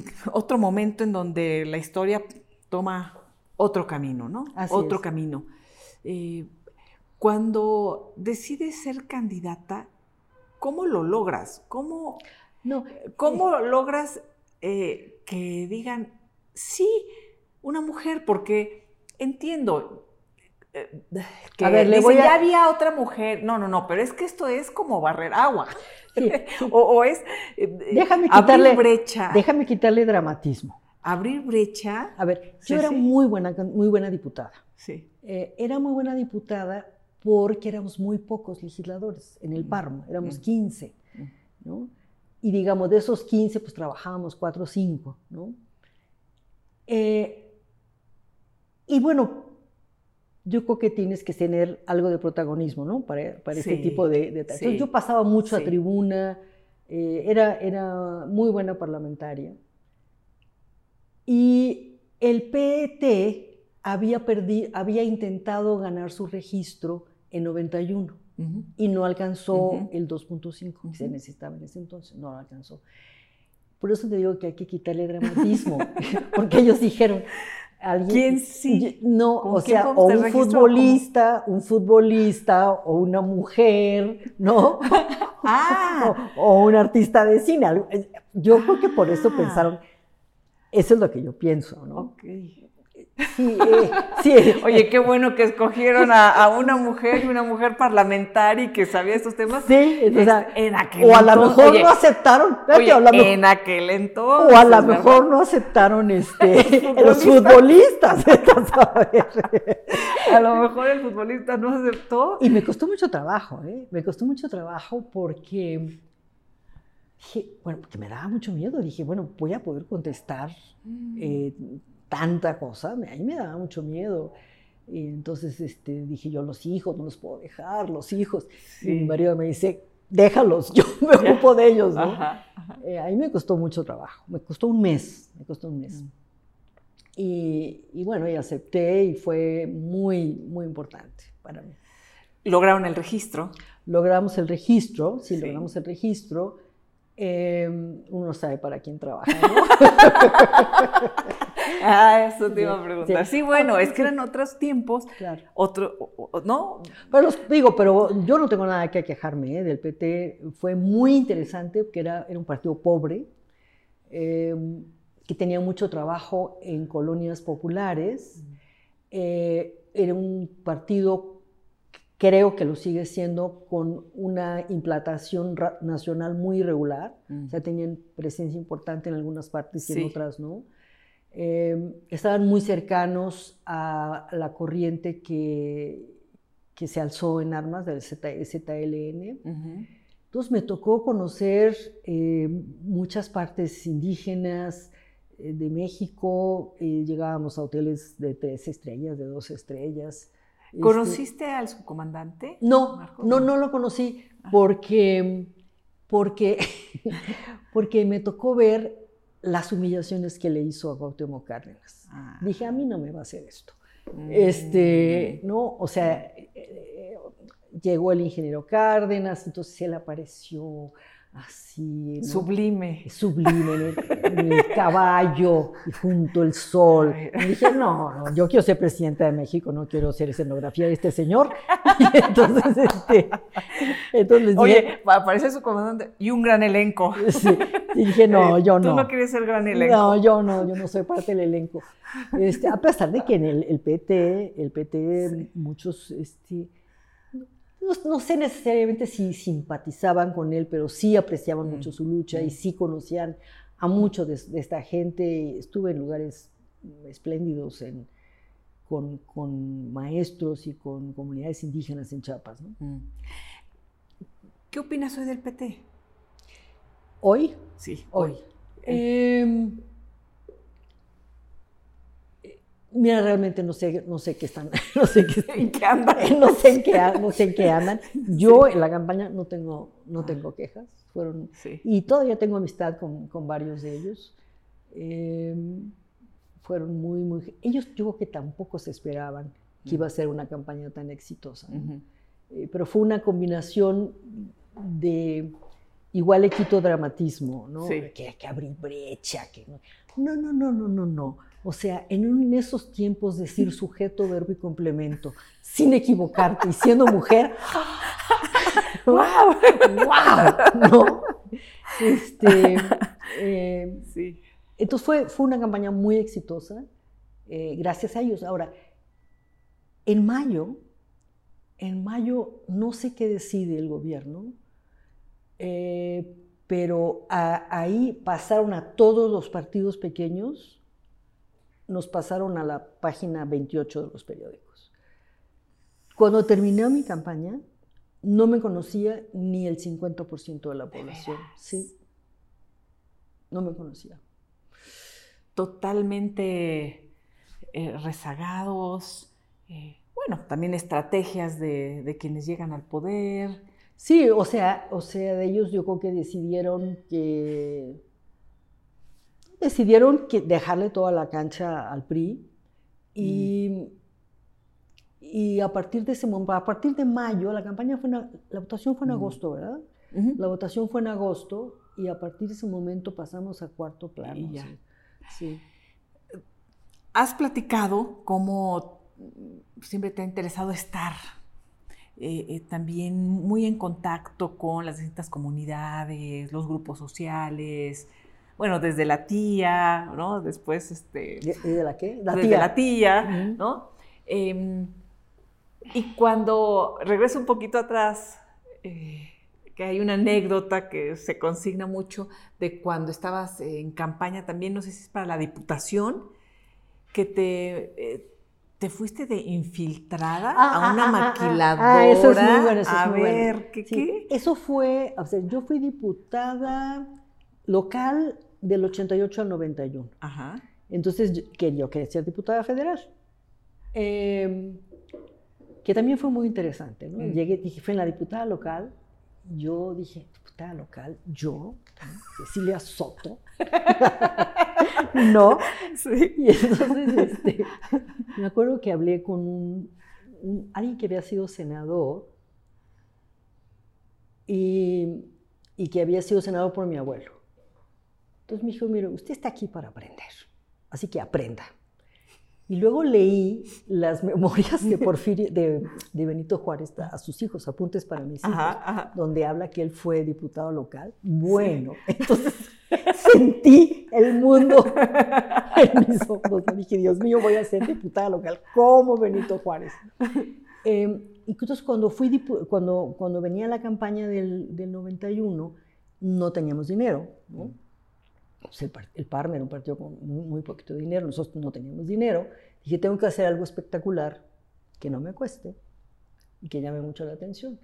*laughs* otro momento en donde la historia toma otro camino, ¿no? otro camino. Eh, cuando decides ser candidata, ¿cómo lo logras? ¿Cómo, no, ¿cómo eh, logras eh, que digan, sí, una mujer? Porque entiendo, que a ver, le voy a... ya había otra mujer. No, no, no, pero es que esto es como barrer agua. *laughs* o, es eh, déjame quitarle, brecha. Déjame quitarle dramatismo. Abrir brecha. A ver, yo era muy buena, muy buena diputada. Sí. Eh, era muy buena diputada porque éramos muy pocos legisladores en el mm. Parma, éramos 15, mm. ¿no? Y digamos, de esos 15, pues trabajábamos 4 o 5, ¿no? Eh, y bueno, yo creo que tienes que tener algo de protagonismo, ¿no? Para, para este tipo de... de Entonces yo pasaba mucho a tribuna, eh, era, era muy buena parlamentaria. Y el PET había, perdido, había intentado ganar su registro en 91 y no alcanzó el 2.5 que se necesitaba en ese entonces, no lo alcanzó. Por eso te digo que hay que quitarle dramatismo, *laughs* porque ellos dijeron, ¿Quién sí? No, o sea, o un futbolista, un futbolista, o una mujer, ¿no? *laughs* *laughs* ah. o, un artista de cine. Yo creo que por eso ah. pensaron, eso es lo que yo pienso, ¿no? Sí, eh, sí. *laughs* Oye, qué bueno que escogieron a, una mujer y una mujer parlamentaria y que sabía estos temas. Sí, o, sea, en aquel o a lo mejor no aceptaron. Oye, en aquel entonces. O a lo mejor no aceptaron este, *laughs* los futbolistas. *laughs* a lo mejor el futbolista no aceptó. Y me costó mucho trabajo, ¿eh? Me costó mucho trabajo porque dije, bueno, porque me daba mucho miedo. Dije, bueno, voy a poder contestar. Mm. Eh, tanta cosa, a mí me daba mucho miedo. Y entonces este, dije yo, los hijos, no los puedo dejar, los hijos. Y mi marido me dice, déjalos, *laughs* yo me ocupo de ellos. ¿no? Eh, a mí me costó mucho trabajo, me costó un mes, me costó un mes. Mm. Y, y, bueno, y acepté y fue muy, muy importante para mí. ¿Lograron el registro? Logramos el registro, sí, logramos el registro. Em, uno sabe para quién trabaja, ¿no? *laughs* ah, eso te iba a preguntar. Sí, bueno, es que eran otros tiempos, claro. otro, ¿no? Pero digo, pero yo no tengo nada que quejarme ¿eh? del PT. Fue muy interesante porque era, era un partido pobre, em, que tenía mucho trabajo en colonias populares. Eh, era un partido creo que lo sigue siendo con una implantación nacional muy irregular, o sea, tenían presencia importante en algunas partes y en otras no. Em, estaban muy cercanos a la corriente que, que se alzó en armas del ZLN. Entonces me tocó conocer eh, muchas partes indígenas eh, de México, eh, llegábamos a hoteles de tres estrellas, de dos estrellas, este, ¿Conociste al subcomandante? No, no, no lo conocí ah. porque, porque, *laughs* porque me tocó ver las humillaciones que le hizo a Cuauhtémoc Cárdenas. Ah. Dije, a mí no me va a hacer esto. Este, mm. no, o sea, eh, eh, llegó el ingeniero Cárdenas, entonces él apareció así. Sublime. Sublime, en el, caballo y junto al sol. Y dije, no, no, yo quiero ser presidenta de México, no quiero ser escenografía de este señor. *laughs* Y entonces, este, entonces Oye, aparece su comandante y un gran elenco. Sí, y dije, no, yo no. Tú no quieres ser gran elenco. No, yo no, yo no soy parte del elenco. Este, a pesar de que en el, el PT, el PT, muchos, este, no, sé necesariamente si simpatizaban con él, pero sí apreciaban mucho su lucha y mm. sí conocían a mucho de, esta gente. Estuve en lugares espléndidos con, maestros y con comunidades indígenas en Chiapas. Mm. ¿Qué opinas hoy del PT? ¿Hoy? Sí, hoy. Em, Mira, realmente no sé, no sé qué están, *laughs* no sé qué, ¿En qué andan. *laughs* No sé en qué, no sé en qué *laughs* andan. Yo en la campaña no tengo, no ah. tengo quejas. Fueron, Y todavía tengo amistad con, con varios de ellos. Em, fueron muy, muy... Ellos yo creo que tampoco se esperaban que iba a ser una campaña tan exitosa. Eh, pero fue una combinación de igual le quito dramatismo, ¿no? Que hay que abrir brecha, que no. No, no, no, no, no, no. O sea, en, esos tiempos decir sujeto, verbo y complemento, sin equivocarte y siendo mujer, *laughs* ¡wow! ¡wow! ¿No? Este, eh, sí. Entonces fue, fue una campaña muy exitosa, eh, gracias a ellos. Ahora, En mayo, en mayo no sé qué decide el gobierno, eh, pero ahí pasaron a todos los partidos pequeños, nos pasaron a la página 28 de los periódicos. Cuando terminé mi campaña, no me conocía ni el 50% de la población. Sí. No me conocía. Totalmente eh, rezagados. Eh, bueno, también estrategias de, de, quienes llegan al poder. Sí, o sea, o sea, de ellos yo creo que decidieron que decidieron que dejarle toda la cancha al PRI y, mm. y a partir de ese momento, a partir de mayo, la campaña fue, la votación fue en mm. agosto, ¿verdad? La votación fue en agosto y a partir de ese momento pasamos a cuarto plano. Sí. Has platicado cómo siempre te ha interesado estar eh, eh, también muy en contacto con las distintas comunidades, los grupos sociales, bueno, desde la tía, ¿no? Después, este... ¿Y de la qué? La desde tía. la tía, ¿no? Em, y cuando regreso un poquito atrás, eh, que hay una anécdota que se consigna mucho de cuando estabas en campaña también, no sé si es para la diputación, que te te fuiste de infiltrada ah, a ah, una ah, maquiladora. eso es muy bueno, eso a es muy ver, ¿qué, ¿qué? Eso fue, o sea, yo fui diputada local del 88 al 91. Ajá. Entonces, yo, que yo quería ser diputada federal. Em, que también fue muy interesante, ¿no? Mm. Llegué, dije, fue en la diputada local. Yo dije, diputada local, yo, Cecilia Soto. *laughs* no. Sí. Y entonces, este, me acuerdo que hablé con alguien que había sido senador y, que había sido senador por mi abuelo. Entonces me dijo, mire, usted está aquí para aprender, así que aprenda. Y luego leí las memorias de, Porfirio, de, Benito Juárez a sus hijos, apuntes para mis hijos, donde habla que él fue diputado local. Bueno, entonces sentí el mundo *laughs* en mis ojos. dije, Dios mío, voy a ser diputada local como Benito Juárez. Eh, y entonces cuando, fui, cuando, cuando venía la campaña del, del 91, no teníamos dinero. ¿no? El, el, PARM era un partido con muy, poquito dinero, nosotros no teníamos dinero. Dije, tengo que hacer algo espectacular que no me cueste y que llame mucho la atención.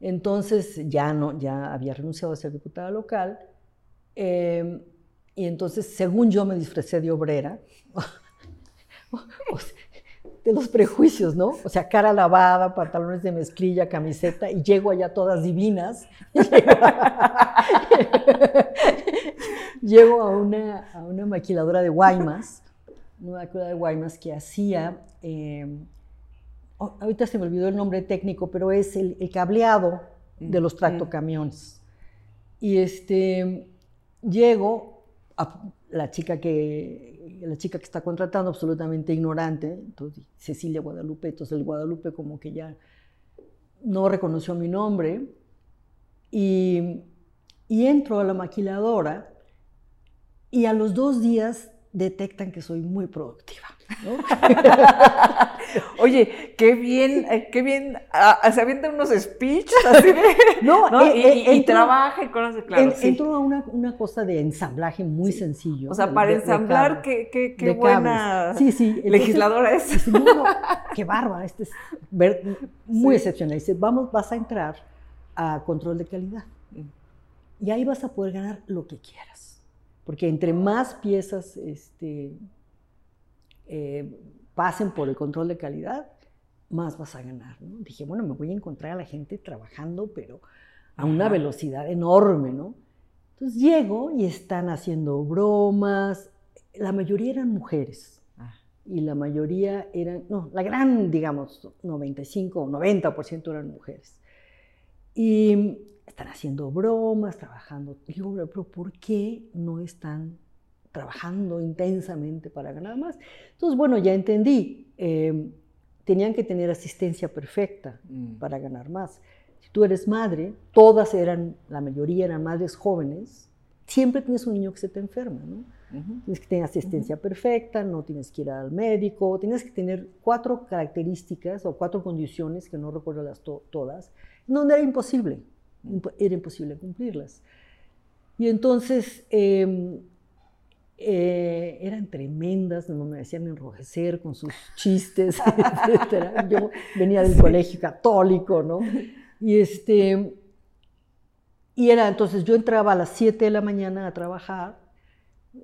Entonces ya, no, ya había renunciado a ser diputada local em, y entonces, según yo, me disfracé de obrera. *laughs* de los prejuicios, ¿no? O sea, cara lavada, pantalones de mezclilla, camiseta, y llego allá todas divinas. *laughs* llego a una, a una maquiladora de Guaymas, una maquiladora de Guaymas que hacía, em, oh, ahorita se me olvidó el nombre técnico, pero es el, cableado de los tractocamiones. Y este, llego a la chica que la chica que está contratando, absolutamente ignorante, entonces Cecilia Guadalupe, entonces el Guadalupe como que ya no reconoció mi nombre, y, y entro a la maquiladora y a los dos días detectan que soy muy productiva. *laughs* Oye, qué bien, eh, qué bien, ah, se avientan unos speech *laughs* así de, no, ¿no? Eh, y, eh, trabaja y claro. Entro a una, una, cosa de ensamblaje muy sencillo. O sea, para ensamblar, qué, qué, qué buena sí, sí, legisladora es. qué bárbara, este es muy excepcional. Dice, vamos, vas a entrar a control de calidad. Y ahí vas a poder ganar lo que quieras. Porque entre más piezas este, eh, pasen por el control de calidad, más vas a ganar. Dije, bueno, me voy a encontrar a la gente trabajando, pero a una velocidad enorme, ¿no? Entonces llego y están haciendo bromas, la mayoría eran mujeres. Ah. Y la mayoría eran, no, la gran, digamos, 95 o 90% eran mujeres. Y están haciendo bromas, trabajando. Digo, pero ¿por qué no están trabajando intensamente para ganar más. Entonces, bueno, ya entendí, eh, tenían que tener asistencia perfecta mm. para ganar más. Si tú eres madre, todas eran, la mayoría eran madres jóvenes siempre tienes un niño que se te enferma, ¿no? Tienes que tener asistencia perfecta, no tienes que ir al médico, tienes que tener cuatro características o cuatro condiciones, que no recuerdo las todas, donde era imposible, era imposible cumplirlas. Y entonces em, eh, eran tremendas, no me decían enrojecer con sus chistes, *laughs* etc. Yo venía del colegio católico, ¿no? Y este, y era entonces, yo entraba a las 7 de la mañana a trabajar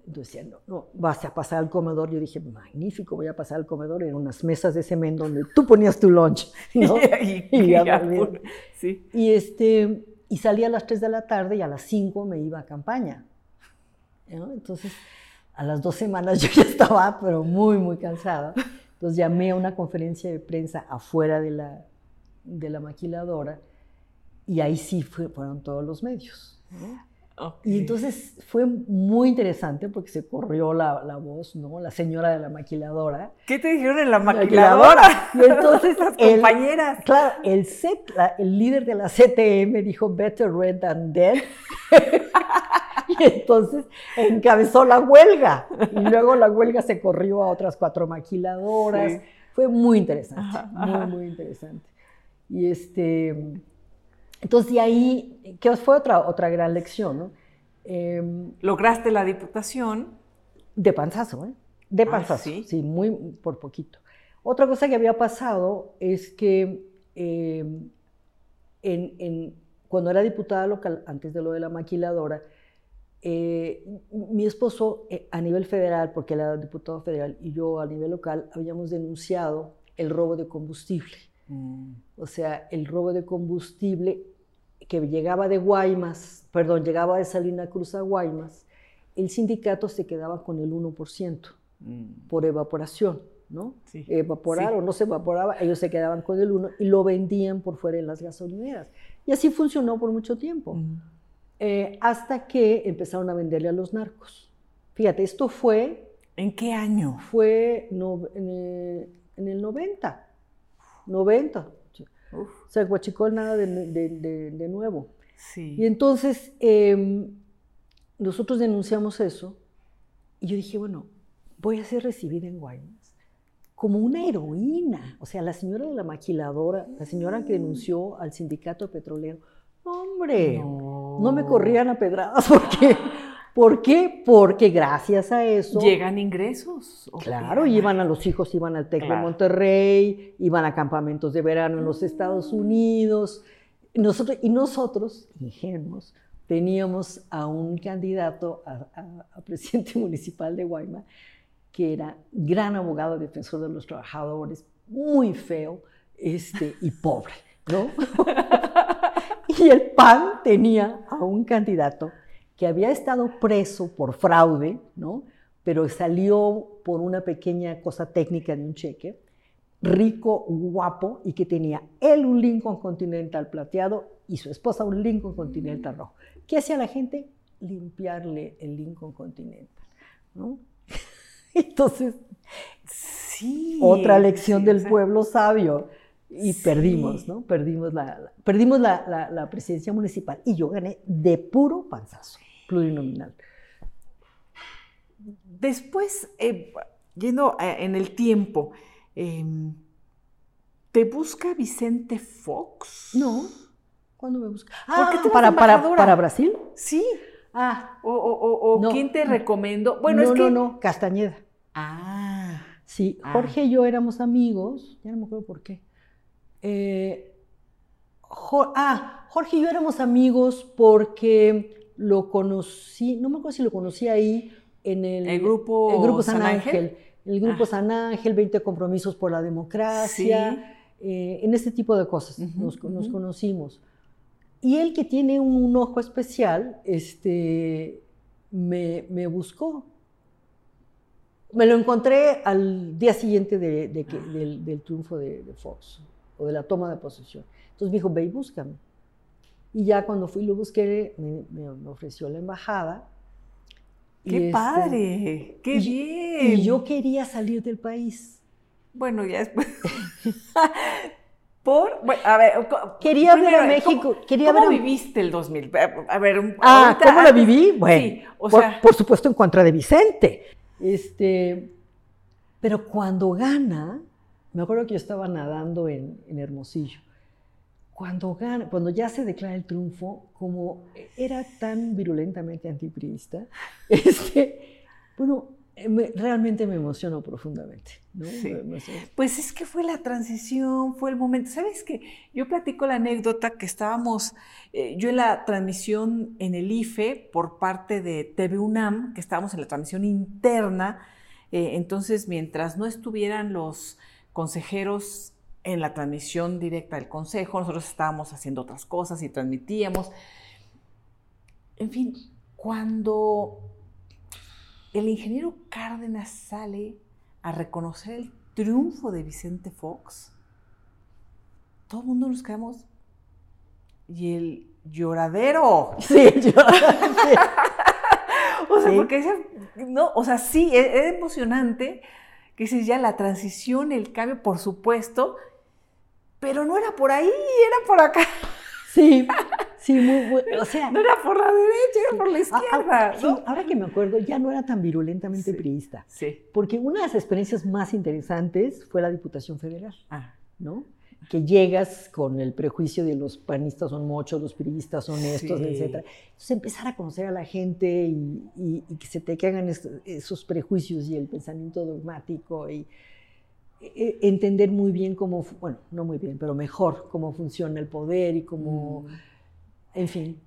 entonces decía, no, no, vas a pasar al comedor. Yo dije, magnífico, voy a pasar al comedor en unas mesas de cemento donde tú ponías tu lunch, ¿no? *laughs* y, y, y, este, y salía a las 3 de la tarde y a las 5 me iba a campaña. Entonces, a las dos semanas *laughs* yo ya estaba, pero muy, muy cansada. Entonces llamé a una conferencia de prensa afuera de la, de la maquiladora y ahí sí fueron todos los medios. ¿no? Y entonces fue muy interesante porque se corrió la, la, voz, ¿no? La señora de la maquiladora. ¿Qué te dijeron en la maquiladora? Y entonces *laughs* las compañeras. Claro, el, set, el líder de la CTM dijo better red than dead. *laughs* entonces encabezó la huelga. Y *laughs* luego la huelga se corrió a otras cuatro maquiladoras. Fue muy interesante, muy, muy interesante. Y este entonces, de ahí, que fue otra, otra gran lección, ¿no? Em, Lograste la diputación. De panzazo, ¿eh? De ah, panzazo, ¿sí? muy por poquito. Otra cosa que había pasado es que em, en, cuando era diputada local, antes de lo de la maquiladora, eh, mi esposo eh, a nivel federal, porque él era diputado federal, y yo a nivel local, habíamos denunciado el robo de combustible. Mm. O sea, el robo de combustible que llegaba de Guaymas, perdón, llegaba de Salina Cruz a Guaymas, el sindicato se quedaba con el 1% mm. por evaporación, ¿no? Evaporar o no se evaporaba, ellos se quedaban con el 1 y lo vendían por fuera en las gasolineras. Y así funcionó por mucho tiempo, mm. Eh, hasta que empezaron a venderle a los narcos. Fíjate, esto fue... ¿En qué año? Fue en, el, en el 90. 90. O sea, Huachicol nada de, nuevo. Sí. Y entonces em, nosotros denunciamos eso y yo dije, bueno, voy a ser recibida en Guaymas como una heroína. O sea, la señora de la maquiladora, la señora que denunció al sindicato petrolero, hombre, no, no me corrían a pedradas *laughs* porque ¿Por qué? Porque gracias a eso... Llegan ingresos. Claro, iban a los hijos, iban al TEC de Monterrey, iban a campamentos de verano en los Estados Unidos. Nosotros, y nosotros, ingenuos, teníamos a un candidato a, presidente *laughs* municipal de Guaymas que era gran abogado defensor de los trabajadores, muy feo este, y pobre, ¿no? *laughs* y el PAN tenía a un candidato que había estado preso por fraude, ¿no? pero salió por una pequeña cosa técnica de un cheque, rico, guapo, y que tenía él un Lincoln Continental plateado y su esposa un Lincoln Continental rojo. ¿Qué hacía la gente? Limpiarle el Lincoln Continental. ¿no? *laughs* Entonces, sí, otra lección del pueblo sabio. Y perdimos, ¿no? Perdimos, la, perdimos la, la, presidencia municipal. Y yo gané de puro panzazo plurinominal. Después, eh, yendo en el tiempo, em, ¿te busca Vicente Fox? No. ¿Cuándo me busca? Ah, ¿Por qué te para, para, para, Brasil? Sí. Ah. O, quién te recomendó. Bueno, no, es que... No, no, Castañeda. Ah. Sí, ah. Jorge y yo éramos amigos, ya no me acuerdo por qué. Eh, ah, Jorge y yo éramos amigos porque lo conocí, no me acuerdo si lo conocí ahí en el, grupo, el grupo San, Ángel. El grupo ah. San Ángel, 20 compromisos por la democracia, eh, en este tipo de cosas nos, conocimos. Y él que tiene un, ojo especial, este, me, me, buscó. Me lo encontré al día siguiente de, del, triunfo de, Fox, o de la toma de posesión. Entonces me dijo, ve y búscame. Y ya cuando fui lo busqué, me, ofreció la embajada. ¡Qué este, padre! ¡Qué bien! Y yo quería salir del país. Bueno, ya después. *laughs* Por, bueno, a ver, quería ver a México, ¿cómo, quería ¿cómo ver viviste el 2000? A ver, ah, ¿cómo la viví? Bueno, sí, o por, sea, por, supuesto en contra de Vicente. Este, pero cuando gana, me acuerdo que yo estaba nadando en, en Hermosillo. Cuando gana, cuando ya se declara el triunfo, como era tan virulentamente antipriista, *laughs* este, bueno, eh, me, realmente me emocionó profundamente. ¿no? Sí. Pues es que fue la transición, fue el momento. ¿Sabes qué? Yo platico la anécdota que estábamos, eh, yo en la transmisión en el IFE por parte de TV UNAM, que estábamos en la transmisión interna, eh, entonces mientras no estuvieran los consejeros en la transmisión directa del consejo, nosotros estábamos haciendo otras cosas y transmitíamos. En fin, cuando el ingeniero Cárdenas sale a reconocer el triunfo de Vicente Fox, todo el mundo nos quedamos. Y el lloradero. *laughs* Sí, sí. *laughs* O sea, Sí. porque no, o sea, sí, e- era emocionante que dices ya la transición, el cambio, por supuesto, pero no era por ahí, era por acá, Sí, sí, muy bueno. O sea, no era por la derecha, era por la a- a- izquierda. sí, ahora que me acuerdo, ya no era tan virulentamente Sí. priista. Sí. Porque una de las experiencias más interesantes fue la Diputación Federal, Ah, ¿no? Que llegas con el prejuicio de los panistas son mochos, los priistas son estos, Sí. etc. Entonces empezar a conocer a la gente y, y- y que se te caigan esos prejuicios y el pensamiento dogmático y e- entender muy bien cómo, bueno, no muy bien, pero mejor cómo funciona el poder y cómo, mm. en fin.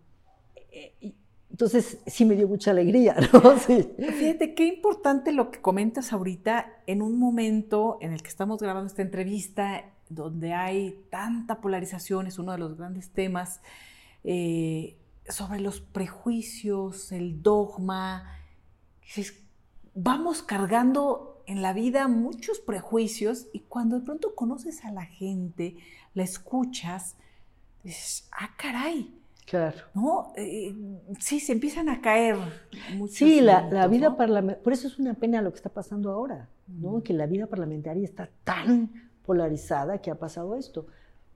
Y- Entonces sí me dio mucha alegría, *laughs* ¿no? Sí. Fíjate qué importante lo que comentas ahorita en un momento en el que estamos grabando esta entrevista, donde hay tanta polarización, es uno de los grandes temas, eh, sobre los prejuicios, el dogma. Vamos cargando en la vida muchos prejuicios y cuando de pronto conoces a la gente, la escuchas, dices, ah, caray, Claro. ¿no? Eh, sí, se empiezan a caer muchos Sí, la, la vida ¿no? parlamentaria, por eso es una pena lo que está pasando ahora, ¿no? Mm. Que la vida parlamentaria está tan polarizada que ha pasado esto.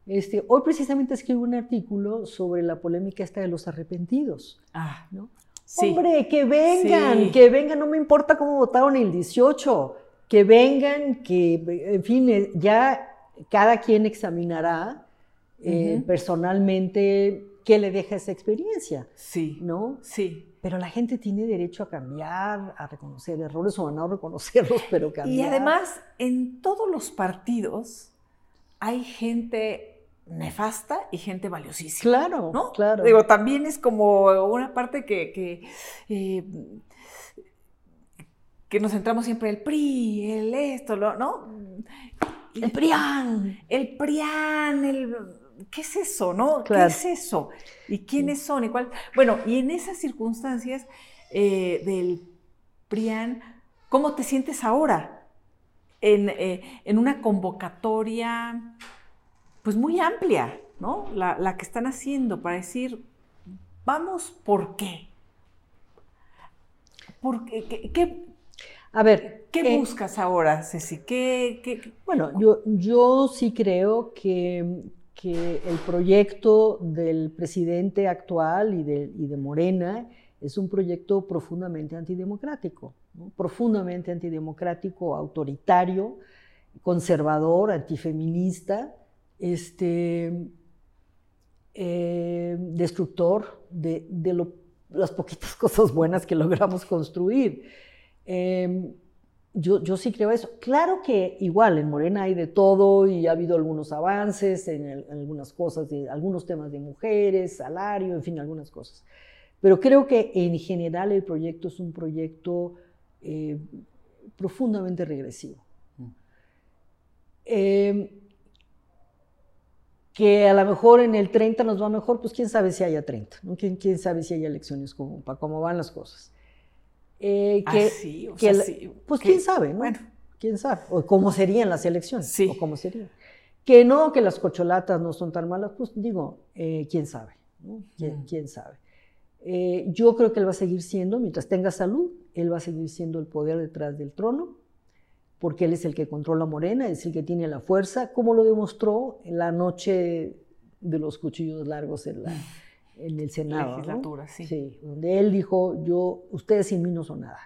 Este, hoy precisamente escribo un artículo sobre la polémica esta de los arrepentidos, Ah, ¿no? sí. Hombre, que vengan, Sí. que vengan, no me importa cómo votaron el 18, que vengan, que, en fin, eh, ya cada quien examinará eh, personalmente qué le deja esa experiencia, Sí, ¿no? sí. Pero la gente tiene derecho a cambiar, a reconocer errores o a no reconocerlos, pero cambiar. Y además, en todos los partidos hay gente nefasta y gente valiosísima. Claro, ¿no? claro. Digo, también es como una parte que, que, eh, que nos centramos siempre el PRI, el esto, lo- ¿no? El PRIAN. El PRIAN, el... ¿Qué es eso, no? Claro. ¿Qué es eso? ¿Y quiénes son? ¿Y cuál? Bueno, y en esas circunstancias eh, del PRIAN, ¿cómo te sientes ahora? En, eh, en una convocatoria, pues muy amplia, ¿no? La, la que están haciendo para decir, vamos, ¿por qué? ¿Por qué, qué, qué- A ver, qué eh, buscas ahora, Ceci? ¿Qué, qué- bueno, yo, yo sí creo que, que el proyecto del presidente actual y de, y de Morena es un proyecto profundamente antidemocrático, profundamente antidemocrático, autoritario, conservador, antifeminista, este, eh, destructor de, de lo- las poquitas *laughs* cosas buenas que logramos construir. Eh, yo, yo sí creo eso. Claro que igual en Morena hay de todo y ha habido algunos avances en, el- en algunas cosas, algunos temas de mujeres, salario, en fin, algunas cosas. Pero creo que en general el proyecto es un proyecto eh, profundamente regresivo. Eh, que a lo mejor en el 30 nos va mejor, pues quién sabe si haya 30, ¿no? ¿Quién, quién sabe si hay elecciones, como, para cómo van las cosas. Eh, que, Ah, sí, o que sea, sí, pues quién sabe, ¿no? Bueno, quién sabe, o cómo serían las elecciones, Sí. o cómo serían. Que no, que las cocholatas no son tan malas, pues digo, eh, quién sabe, ¿no? ¿Quién, Mm. quién sabe? Eh, yo creo que él va a seguir siendo, mientras tenga salud, él va a seguir siendo el poder detrás del trono. porque él es el que controla Morena, es el que tiene la fuerza, como lo demostró en la noche de los cuchillos largos en, la, en el Senado. Legislatura, sí. Sí, donde él dijo, yo, ustedes sin mí no son nada.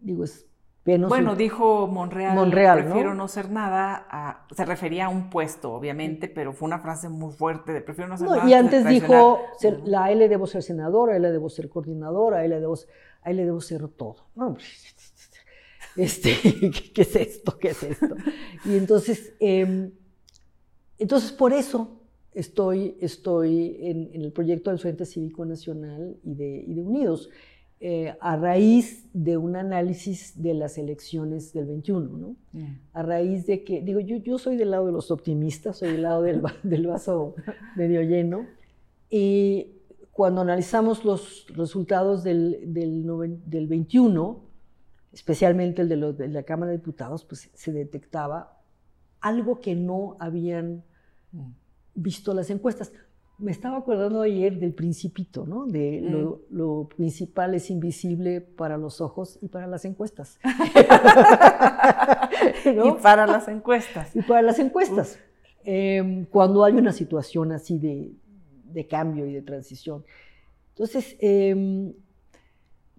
Digo, es penoso. Bueno, dijo Monreal, Monreal, ¿no? prefiero ¿no? ser nada, a- se refería a un puesto, obviamente, pero fue una frase muy fuerte de prefiero no ser No, nada. y antes traicionar". dijo, ser- la, a él le debo ser senadora, a él le debo ser coordinadora, a él le debo, a él le debo ser todo. No, hombre, *laughs* este, *laughs* ¿qué, qué es esto? ¿Qué es esto? Y entonces, eh, entonces por eso estoy, estoy en, en el proyecto del Frente Cívico Nacional y de, y de Unidos, eh, a raíz de un análisis de las elecciones del 21, ¿no? Mm. a raíz de que, digo, yo, yo soy del lado de los optimistas, soy del lado del, *laughs* del vaso medio lleno, y cuando analizamos los resultados del, del, noven- del 21, especialmente el de, los- de la Cámara de Diputados, pues se detectaba algo que no habían Mm. Visto las encuestas. Me estaba acordando ayer del principito, ¿no? De lo, lo principal es invisible para los ojos y para las encuestas. *laughs* ¿No? Y para las encuestas. Y para las encuestas, eh, cuando hay una situación así de, de cambio y de transición. Entonces, eh,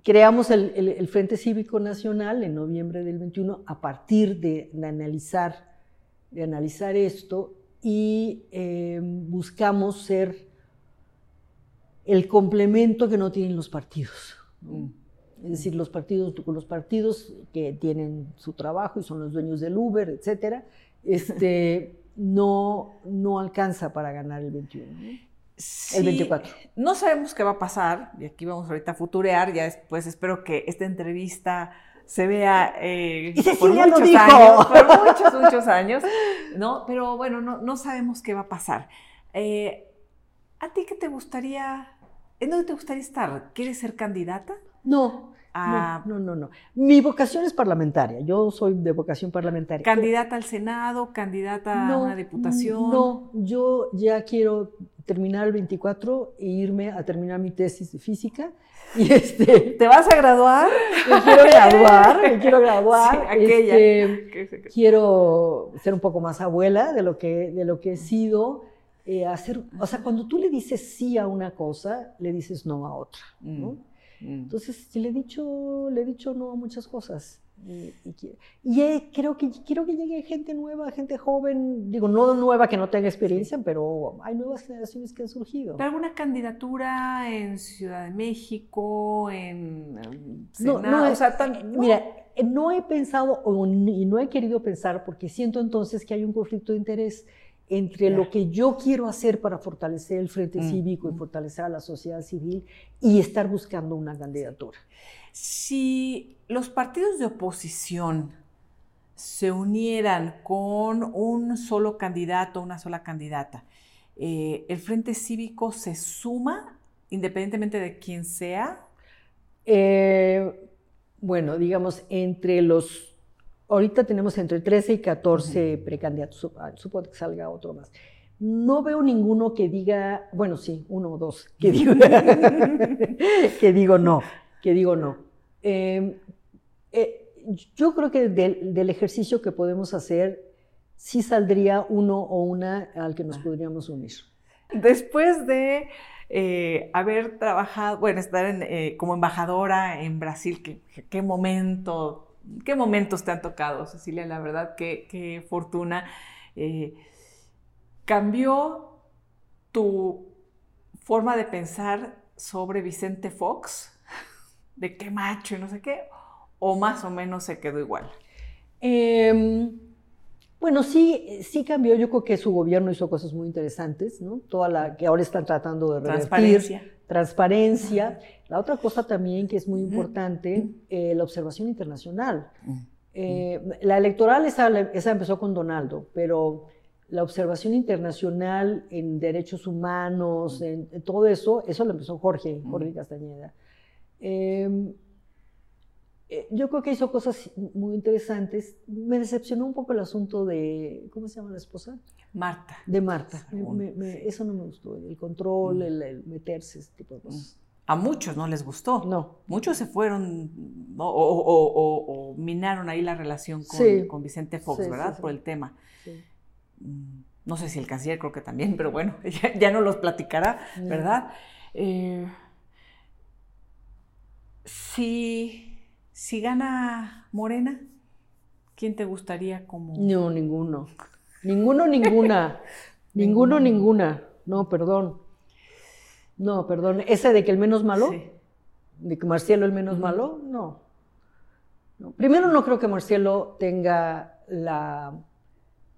creamos el, el- el Frente Cívico Nacional en noviembre del 21 a partir de, de analizar, de analizar esto y eh, buscamos ser el complemento que no tienen los partidos. Mm. Es decir, los partidos, con los partidos que tienen su trabajo y son los dueños del Uber, etcétera, este, *laughs* no, no alcanza para ganar el 21. ¿no? Sí, El 24. No sabemos qué va a pasar, y aquí vamos ahorita a futurear, ya después espero que esta entrevista se vea eh, Y lo muchos dijo. años, por muchos, muchos años, ¿no? Pero bueno, no, no sabemos qué va a pasar. Eh, ¿A ti qué te gustaría, en dónde te gustaría estar? ¿Quieres ser candidata? No, a no, no, no, no. Mi vocación es parlamentaria. Yo soy de vocación parlamentaria. candidata al Senado, candidata a una diputación. No, yo ya quiero terminar el 24 e irme a terminar mi tesis de física. Y *laughs* este, ¿Te vas a graduar? me quiero graduar, me *laughs* quiero graduar. Sí, aquella. este, quiero ser un poco más abuela de lo que, de lo que he sido. eh, hacer, o sea, cuando tú le dices sí a una cosa, le dices no a otra. ¿no? Mm, mm. Entonces, le he dicho, le he dicho no a muchas cosas. Y, y y, eh, creo que quiero que llegue gente nueva, gente joven, digo, no nueva que no tenga experiencia, pero hay nuevas generaciones que han surgido. ¿Alguna candidatura en Ciudad de México, en em, No, Senado? no, o sea, tan- no. Mira, eh, no he pensado o y no he querido pensar porque siento entonces que hay un conflicto de interés entre lo que yo quiero hacer para fortalecer el Frente Mm. Cívico y fortalecer a la sociedad civil y estar buscando una candidatura. Si los partidos de oposición se unieran con un solo candidato, una sola candidata, eh, ¿el Frente Cívico se suma independientemente de quién sea? Eh, bueno, digamos, entre los. Ahorita tenemos entre 13 y 14 precandidatos. Sup- ah, Supongo que salga otro más. No veo ninguno que diga, bueno, sí, uno o dos, que digo, *laughs* que digo no, que digo no. Eh, eh, yo creo que del, del ejercicio que podemos hacer, sí saldría uno o una al que nos podríamos unir. Después de eh, haber trabajado, bueno, estar en, eh, como embajadora en Brasil, ¿qué, qué momento, qué momentos te han tocado, Cecilia? La verdad, qué, qué fortuna. Eh, ¿Cambió tu forma de pensar sobre Vicente Fox? *laughs* ¿De qué macho y no sé qué? ¿O más o menos se quedó igual? Eh, bueno, sí, sí cambió. Yo creo que su gobierno hizo cosas muy interesantes, ¿no? Toda la que ahora están tratando de revertir. Transparencia. Transparencia. La otra cosa también que es muy importante, eh, la observación internacional. Eh, la electoral, esa, esa empezó con Donaldo, pero la observación internacional en derechos humanos, en, en todo eso, eso lo empezó Jorge, Jorge Castañeda. Eh, eh, yo creo que hizo cosas muy interesantes. Me decepcionó un poco el asunto de, ¿cómo se llama la esposa? Marta. De Marta. Me- Según, me- me- eso no me gustó, el control, el, el meterse, ese tipo de cosas. a muchos no les gustó. No. Muchos se fueron o, minaron ahí la relación con, Vicente Fox, ¿verdad? Por el tema. Mm, no sé si el canciller creo que también, pero bueno, *laughs* ya, no los platicará, ¿verdad? Eh, si, si gana Morena, ¿quién te gustaría como...? No, ninguno. Ninguno, ninguna. *laughs* ninguno, ninguna. No, perdón. No, perdón. ¿Ese de que el menos malo? Sí. ¿De que Marcielo el menos malo? No. Primero, no creo que Marcielo tenga la,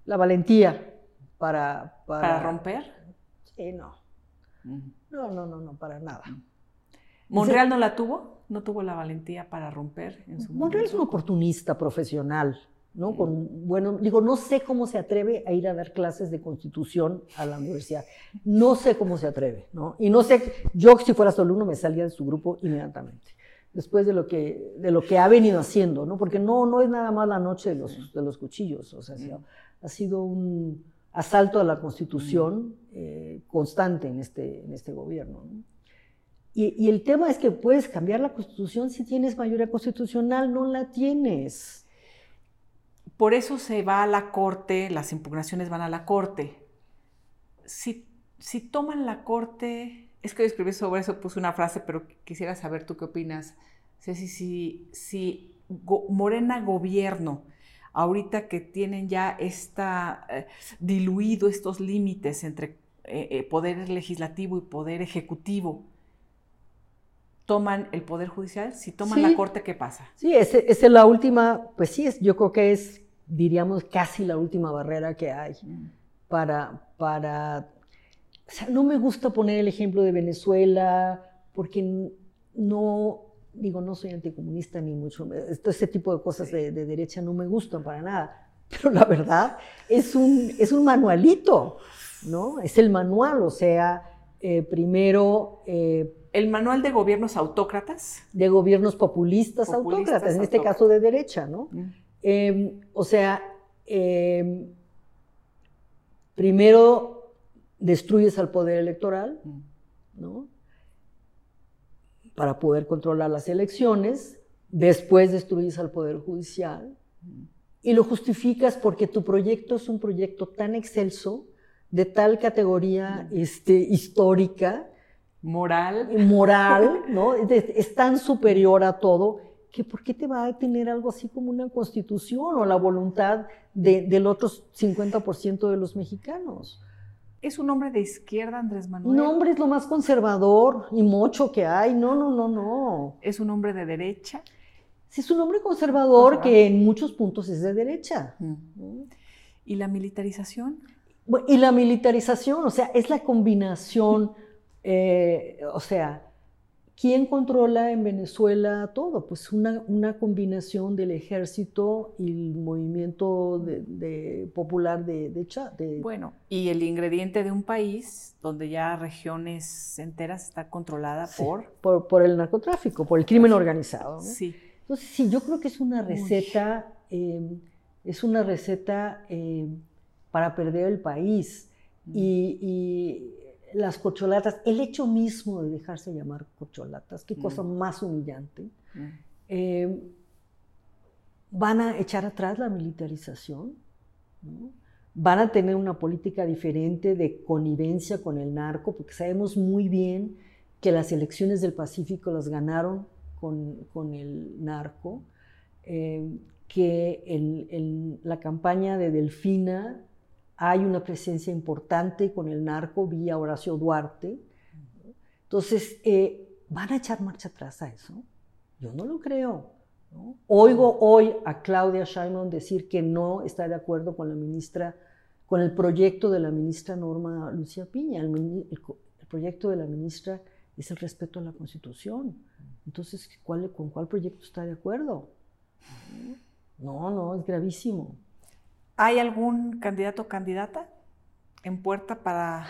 valentía para, para, romper? Sí, no. No, no, no, no, para nada. ¿Monreal no la tuvo? ¿No tuvo la valentía para romper en su Monreal es un oportunista profesional. ¿no? Con, bueno, digo, no sé cómo se atreve a ir a dar clases de constitución a la universidad. No sé cómo se atreve, ¿no? Y no sé, yo si fuera su alumno me salía de su grupo inmediatamente, después de lo que, de lo que ha venido haciendo, ¿no? Porque no, no es nada más la noche de los, de los cuchillos, o sea, ha sido un asalto a la constitución eh, constante en este, en este gobierno, Y, el tema es que puedes cambiar la constitución si tienes mayoría constitucional, no la tienes. Por eso se va a la corte, las impugnaciones van a la corte. Si, si toman la corte, es que yo escribí sobre eso, puse una frase, pero quisiera saber tú qué opinas. Ceci, si, si Morena gobierno, ahorita que tienen ya esta, eh, diluido estos límites entre eh, eh, poder legislativo y poder ejecutivo, toman el poder judicial, si toman la corte, ¿qué pasa? Sí, esa es la última, pues sí, es, yo creo que es diríamos, casi la última barrera que hay para, para... O sea, no me gusta poner el ejemplo de Venezuela porque no, digo, no soy anticomunista ni mucho, este tipo de cosas de, derecha no me gustan para nada, pero la verdad es un, es un manualito, ¿no? Es el manual, o sea, eh, primero... Eh, ¿El manual de gobiernos autócratas? De gobiernos populistas, autócratas, en este caso de derecha, ¿no? Em, o sea, em, primero destruyes al poder electoral, ¿no? Para poder controlar las elecciones, después destruyes al poder judicial y lo justificas porque tu proyecto es un proyecto tan excelso, de tal categoría este, histórica, moral, moral, *laughs* ¿no? es tan superior a todo que por qué te va a tener algo así como una constitución o la voluntad del otro 50% de los mexicanos. ¿Es un hombre de izquierda, Andrés Manuel? No, hombre, es lo más conservador y mocho que hay. No, no, no, no. ¿Es un hombre de derecha? Sí, es un hombre conservador, que en muchos puntos es de derecha. ¿Y la militarización? y la militarización, o sea, es la combinación, eh, o sea, ¿Quién controla en Venezuela todo? Pues una, una combinación del ejército y el movimiento de, popular de, de, Bueno, y el ingrediente de un país donde ya regiones enteras está controlada por... por... el narcotráfico, por el crimen organizado. Sí. Entonces, sí, yo creo que es una receta, em, es una receta em, para perder el país. Mm. y las cocholatas, el hecho mismo de dejarse llamar cocholatas, qué cosa mm. más humillante, mm. eh, van a echar atrás la militarización, van a tener una política diferente de connivencia con el narco, porque sabemos muy bien que las elecciones del Pacífico las ganaron con, el narco, eh, que en la campaña de Delfina hay una presencia importante con el narco vía Horacio Duarte. Entonces, eh, ¿van a echar marcha atrás a eso? Yo no lo creo. Oigo hoy a Claudia Sheinbaum decir que no está de acuerdo con la ministra, con el proyecto de la ministra Norma Lucía Piña. El, proyecto de la ministra es el respeto a la Constitución. Entonces, ¿cuál, ¿con cuál proyecto está de acuerdo? No, no, es gravísimo. ¿Hay algún candidato o candidata en puerta para,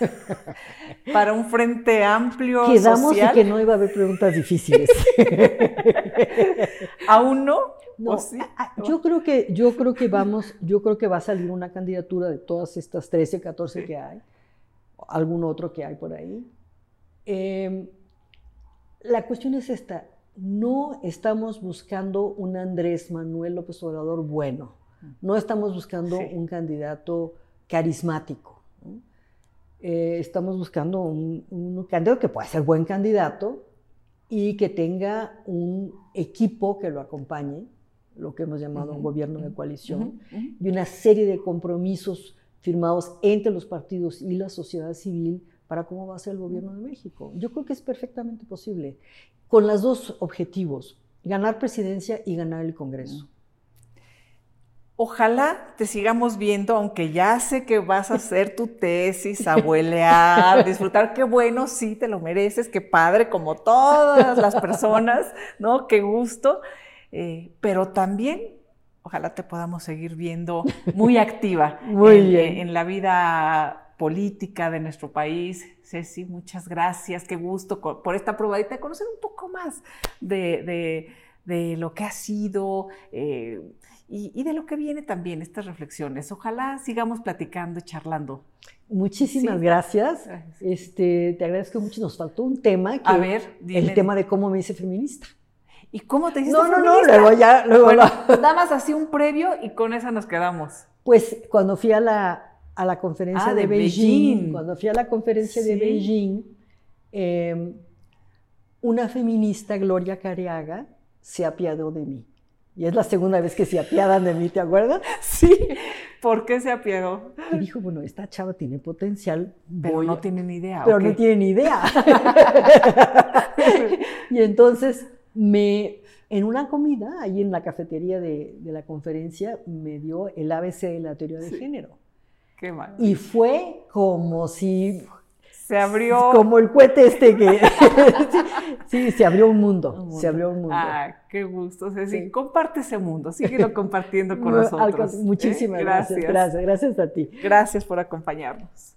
*laughs* para un frente amplio Quedamos y que no iba a haber preguntas difíciles. *laughs* ¿Aún no? No, yo creo que yo creo que vamos, yo creo que va a salir una candidatura de todas estas 13, 14 que hay, algún otro que hay por ahí. Em, la cuestión es esta, no estamos buscando un Andrés Manuel López Obrador bueno, no estamos buscando un candidato carismático, eh, estamos buscando un, candidato que pueda ser buen candidato y que tenga un equipo que lo acompañe, lo que hemos llamado un gobierno de coalición, y una serie de compromisos firmados entre los partidos y la sociedad civil para cómo va a ser el gobierno de México. Yo creo que es perfectamente posible, con los dos objetivos, ganar presidencia y ganar el Congreso. Ojalá te sigamos viendo, aunque ya sé que vas a hacer tu tesis, abuelear, disfrutar. Qué bueno, sí, te lo mereces, qué padre, como todas las personas, ¿no? Qué gusto. Eh, pero también, ojalá te podamos seguir viendo muy activa *laughs* muy en, la vida política de nuestro país. Ceci, muchas gracias, qué gusto por esta probadita de conocer un poco más de, lo que ha sido. Eh, y, de lo que viene también, estas reflexiones. Ojalá sigamos platicando y charlando. Muchísimas gracias. Este, te agradezco mucho. Nos faltó un tema. Que, A ver, El tema de cómo me hice feminista. ¿Y cómo te hiciste no, feminista? No, no, luego ya, luego bueno, *laughs* Nada más así un previo y con esa nos quedamos. Pues cuando fui a la, a la conferencia ah, de, Beijing, cuando fui a la conferencia de Beijing, em, una feminista, Gloria Cariaga, se apiadó de mí. Y es la segunda vez que se apiadan de mí, ¿te acuerdas? *laughs* Sí. ¿Por qué se apiadó? Y dijo, bueno, esta chava tiene potencial. Pero no tiene ni idea. Pero no tiene ni idea. *laughs* *laughs* y entonces me, en una comida, ahí en la cafetería de, la conferencia, me dio el ABC de la teoría de género. Qué mal. Y fue como si se abrió. Como el cohete este que. *laughs* *laughs* sí, se abrió un mundo, Se abrió un mundo. Ah, qué gusto. Ceci. comparte ese mundo. Síguelo *laughs* compartiendo con nosotros. Muchísimas ¿eh? gracias. Gracias, gracias a ti. Gracias por acompañarnos.